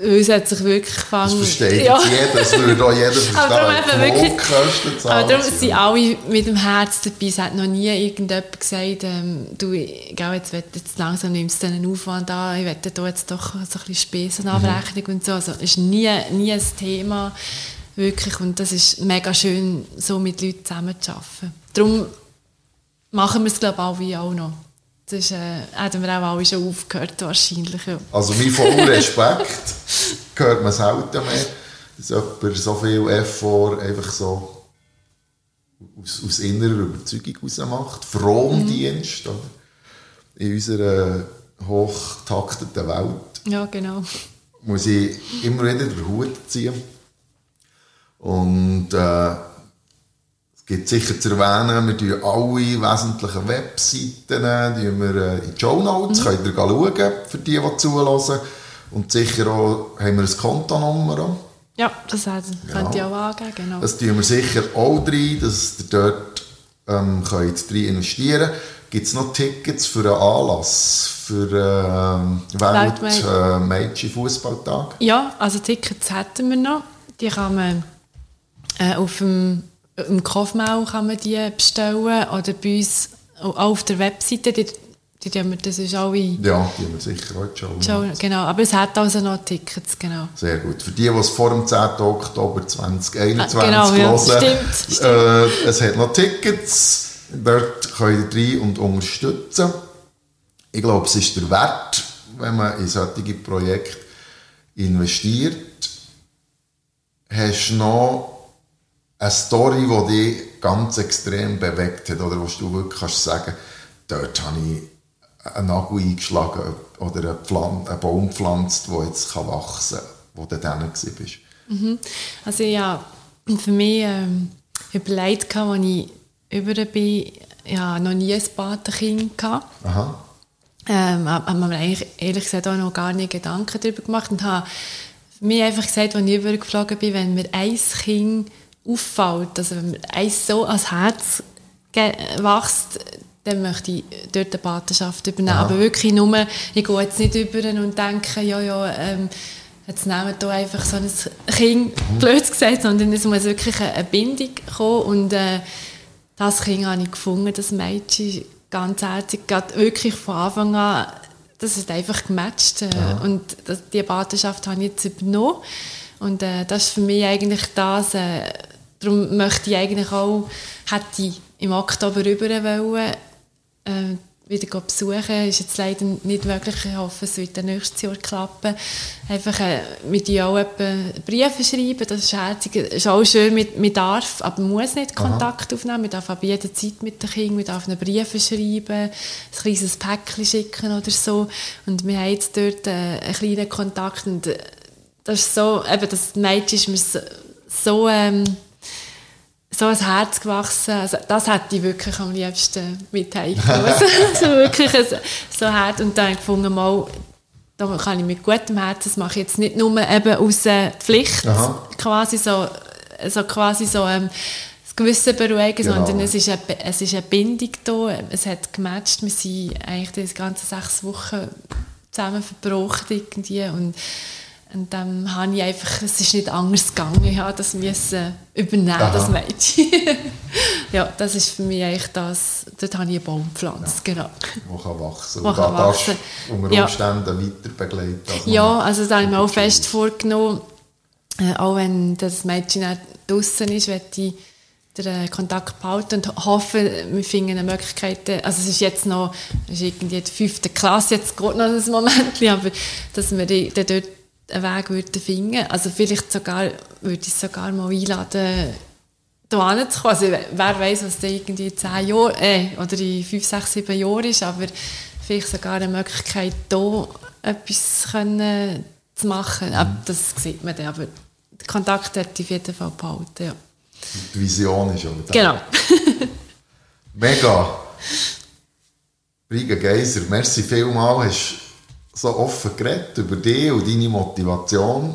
es hat sich wirklich gefangen. Das versteht ja. jeder, das würde auch jeder verstehen. Aber darum, wirklich, aber darum sind alle mit dem Herz dabei. Es hat noch nie irgendjemand gesagt, ähm, du, gell, jetzt, jetzt langsam nimmst du einen Aufwand an, ich werde da jetzt doch so ein bisschen Spesenabrechnung mhm. und so. Also, es ist nie, nie ein Thema, wirklich. Und das ist mega schön, so mit Leuten zusammenzuarbeiten. Darum machen wir es, glaube ich, auch noch. Das ist, äh, haben wir auch alle schon aufgehört, wahrscheinlich. Ja. Also mein voller Respekt hört man selten mehr, dass jemand so viel Effort einfach so aus, aus innerer Überzeugung heraus macht. Frondienst, mhm. in unserer hochtakteten Welt. Ja, genau. Muss ich immer wieder den Hut ziehen. Und äh, gibt sicher zu erwähnen, wir tun alle wesentlichen Webseiten die wir äh, in die Show Notes, mhm. könnt ihr schauen, für die, die zuhören. Und sicher auch haben wir ein Kontonummer. Ja, das heißt, genau. könnt ihr auch angeben, genau. Das tun wir sicher auch rein, dass ihr dort ähm, könnt rein investieren könnt. Gibt es noch Tickets für einen Anlass, für ähm, Welt äh, Fußballtag? Ja, also Tickets hätten wir noch. Die kann man äh, auf dem im Kaufmau kann man die bestellen oder bei uns auch auf der Webseite, die, die, die das ist alle Ja, die haben wir sicher heute schon. schon, genau, aber es hat also noch Tickets, genau. Sehr gut. Für die, die es vor dem 10. Oktober 2021 Ah, genau, ja, hören, stimmt, Äh, es hat noch Tickets. Dort könnt ihr rein und unterstützen. Ich glaube, es ist der Wert, wenn man in solche Projekte investiert. Hast du noch eine Story, die dich ganz extrem bewegt hat oder wo du wirklich kannst sagen dort habe ich einen Nagel eingeschlagen oder einen, Pflan einen Baum gepflanzt, der jetzt kann wachsen kann, wo du dann warst? Also ja, für mich ähm, überlegt, als ich über bin, ja, noch nie ein Patenkind. Aha. Ähm, habe mir eigentlich ehrlich gesagt auch noch gar nicht Gedanken darüber gemacht und habe für mich einfach gesagt, als ich übergeflogen bin, wenn mir ein Kind auffällt, also wenn eins so ans Herz wächst, dann möchte ich dort eine Patenschaft übernehmen. Aha. Aber wirklich nur, ich gehe jetzt nicht über und denke, ja, ja, ähm, jetzt nehmen wir hier einfach so ein Kind, blöd gesagt, sondern es muss wirklich eine eine Bindung kommen und äh, das Kind habe ich gefunden, das Mädchen, ganz herzig, gerade wirklich von Anfang an, das ist einfach gematcht äh, und das, die Patenschaft habe ich jetzt übernommen und äh, das ist für mich eigentlich das, äh, darum möchte ich eigentlich auch, hätte ich im Oktober rüber wollen, äh, wieder besuchen. Ist jetzt leider nicht möglich. Ich hoffe, es wird dann nächstes Jahr klappen. Einfach äh, mit ihr auch Briefe schreiben, das ist herzig. Ist auch schön, mit, man darf, aber man muss nicht Kontakt aufnehmen. Man darf aber jederzeit mit den Kindern, man darf ihnen Briefe schreiben, ein kleines Päckchen schicken oder so. Und wir haben jetzt dort äh, einen kleinen Kontakt und äh, das ist so, eben das Mädchen ist mir so, so ähm, so ein Herz gewachsen. Also, das hätte ich wirklich am liebsten mit also, wirklich ein, so Herz. Und dann gefunden, mal, da kann ich mit gutem Herzen, das mache ich jetzt nicht nur eben aus äh, Pflicht, Aha. quasi so, so quasi so ähm, das Gewissen beruhigen, Genau. sondern es ist, eine, es ist eine Bindung da, es hat gematcht, wir sind eigentlich die ganzen sechs Wochen zusammen verbracht irgendwie und und dann habe ich einfach, es ist nicht anders gegangen, ich habe das müssen übernehmen, Aha. das Mädchen. ja, das ist für mich eigentlich das, dort habe ich einen Baum gepflanzt, genau. Wo kann wachsen. Wo Und kann wachsen. unter Ja. Umständen weiter begleiten. Ja, also da habe ich mir auch fest vorgenommen, äh, auch wenn das Mädchen nicht draußen ist, werde ich den äh, Kontakt behalten und hoffe, wir finden eine Möglichkeit, äh, also es ist jetzt noch, es ist irgendwie die fünfte Klasse, jetzt geht noch ein Moment, aber dass wir die- dort einen Weg würden finden. Also vielleicht sogar, würde ich sogar mal einladen, da zu kommen. Also wer weiß, was da irgendwie in zehn Jahren, äh, oder in fünf, sechs, sieben Jahren ist, aber vielleicht sogar eine Möglichkeit, da etwas können zu machen. Aber das sieht man dann, aber den Kontakt hätte ich auf jeden Fall behalten, ja. Die Vision ist da. Genau. Mega. Briga Geiser, merci vielmals, so offen geredet über dich und deine Motivation.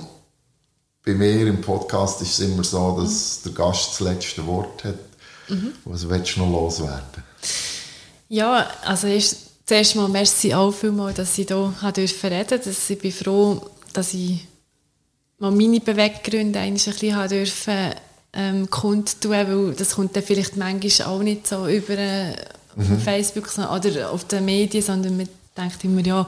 Bei mir im Podcast ist es immer so, dass der Gast das letzte Wort hat. Was willst du noch loswerden? Ja, also erst, zuerst mal merci auch vielmals, dass ich hier reden durfte. Dass ich bin froh, dass ich mal meine Beweggründe eigentlich ein bisschen dürfen, ähm, kundtun, weil das kommt dann vielleicht manchmal auch nicht so über äh, auf Facebook oder auf den Medien, sondern man denkt immer, ja,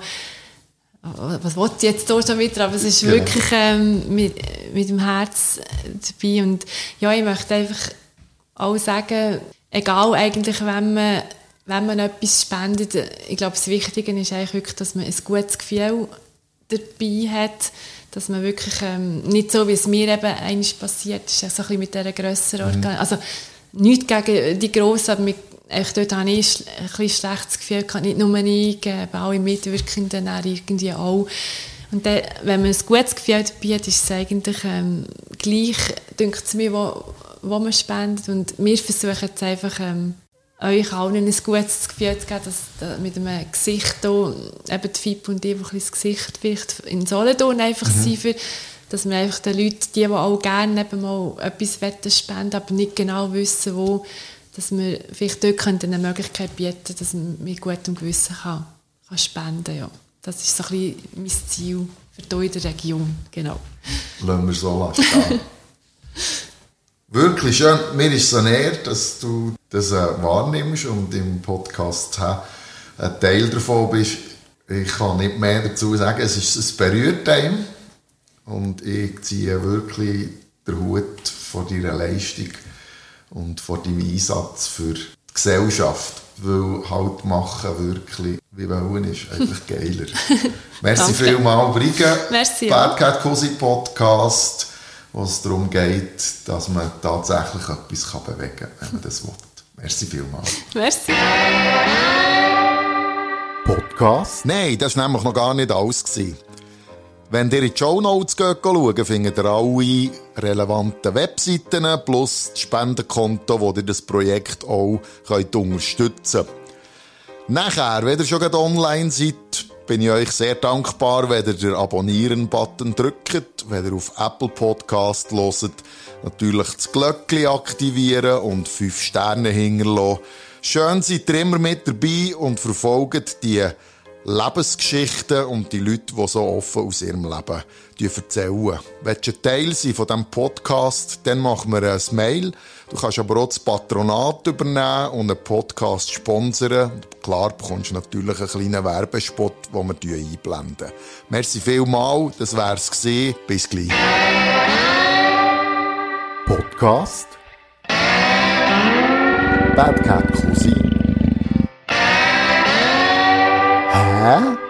was will ich jetzt hier schon wieder? Aber es ist Genau. wirklich ähm, mit, mit dem Herz dabei. Und ja, ich möchte einfach auch sagen, egal eigentlich, wenn man, wenn man etwas spendet, ich glaube, das Wichtige ist eigentlich wirklich, dass man ein gutes Gefühl dabei hat, dass man wirklich ähm, nicht so, wie es mir eben einmal passiert ist, so ein bisschen mit dieser grösseren Organ also nichts gegen die Grossen, aber mit, echt, dort habe ich ein bisschen schlechtes Gefühl gehabt, nicht nur ich, aber alle Mitwirkenden auch irgendwie auch. Und dann, wenn man ein gutes Gefühl dabei hat, ist es eigentlich ähm, gleich, denkt es mir, wo, wo man spendet. Und wir versuchen jetzt einfach, ähm, euch allen ein gutes Gefühl zu geben, dass da mit einem Gesicht hier, eben die FIP und die, die ein das Gesicht vielleicht in Solothurn einfach sind, für, dass wir einfach den Leuten, die, die auch gerne eben mal etwas spenden aber nicht genau wissen, wo, dass wir vielleicht dort eine Möglichkeit bieten dass man mit gutem Gewissen kann, kann spenden ja. Das ist so ein bisschen mein Ziel für hier in der Region, genau. Lassen wir so stehen. Wirklich schön. Mir ist es ein Ehre, dass du das äh, wahrnimmst und im Podcast ein Teil davon bist. Ich kann nicht mehr dazu sagen. Es, ist, es berührt einen. Und ich ziehe wirklich den Hut vor deiner Leistung und vor deinem Einsatz für die Gesellschaft. Weil halt machen wirklich, wie wollen, ist einfach geiler. Merci vielmals, Brigge. Merci, Bad Cat Cosi Podcast, wo es darum geht, dass man tatsächlich etwas kann bewegen kann, wenn man das will. Merci vielmals. Merci. Podcast. Nein, das war nämlich noch gar nicht alles. Gewesen. Wenn ihr in die Show Notes schaut, findet ihr alle relevanten Webseiten plus das Spendenkonto, wo ihr das Projekt auch könnt unterstützen könnt. Nachher, wenn ihr schon online seid, bin ich euch sehr dankbar, wenn ihr den Abonnieren-Button drückt, wenn ihr auf Apple Podcast hört, natürlich das Glöckchen aktivieren und 5 Sterne hinterlassen. Schön seid ihr immer mit dabei und verfolgt die Lebensgeschichten und die Leute, die so offen aus ihrem Leben erzählen. Willst du Teil sein von diesem Podcast, dann machen wir ein Mail. Du kannst aber auch das Patronat übernehmen und einen Podcast sponsern. Klar bekommst du natürlich einen kleinen Werbespot, den wir einblenden. Merci vielmals, das wär's gewesen. Bis gleich. Podcast. Bad Cat Cousin. Hä?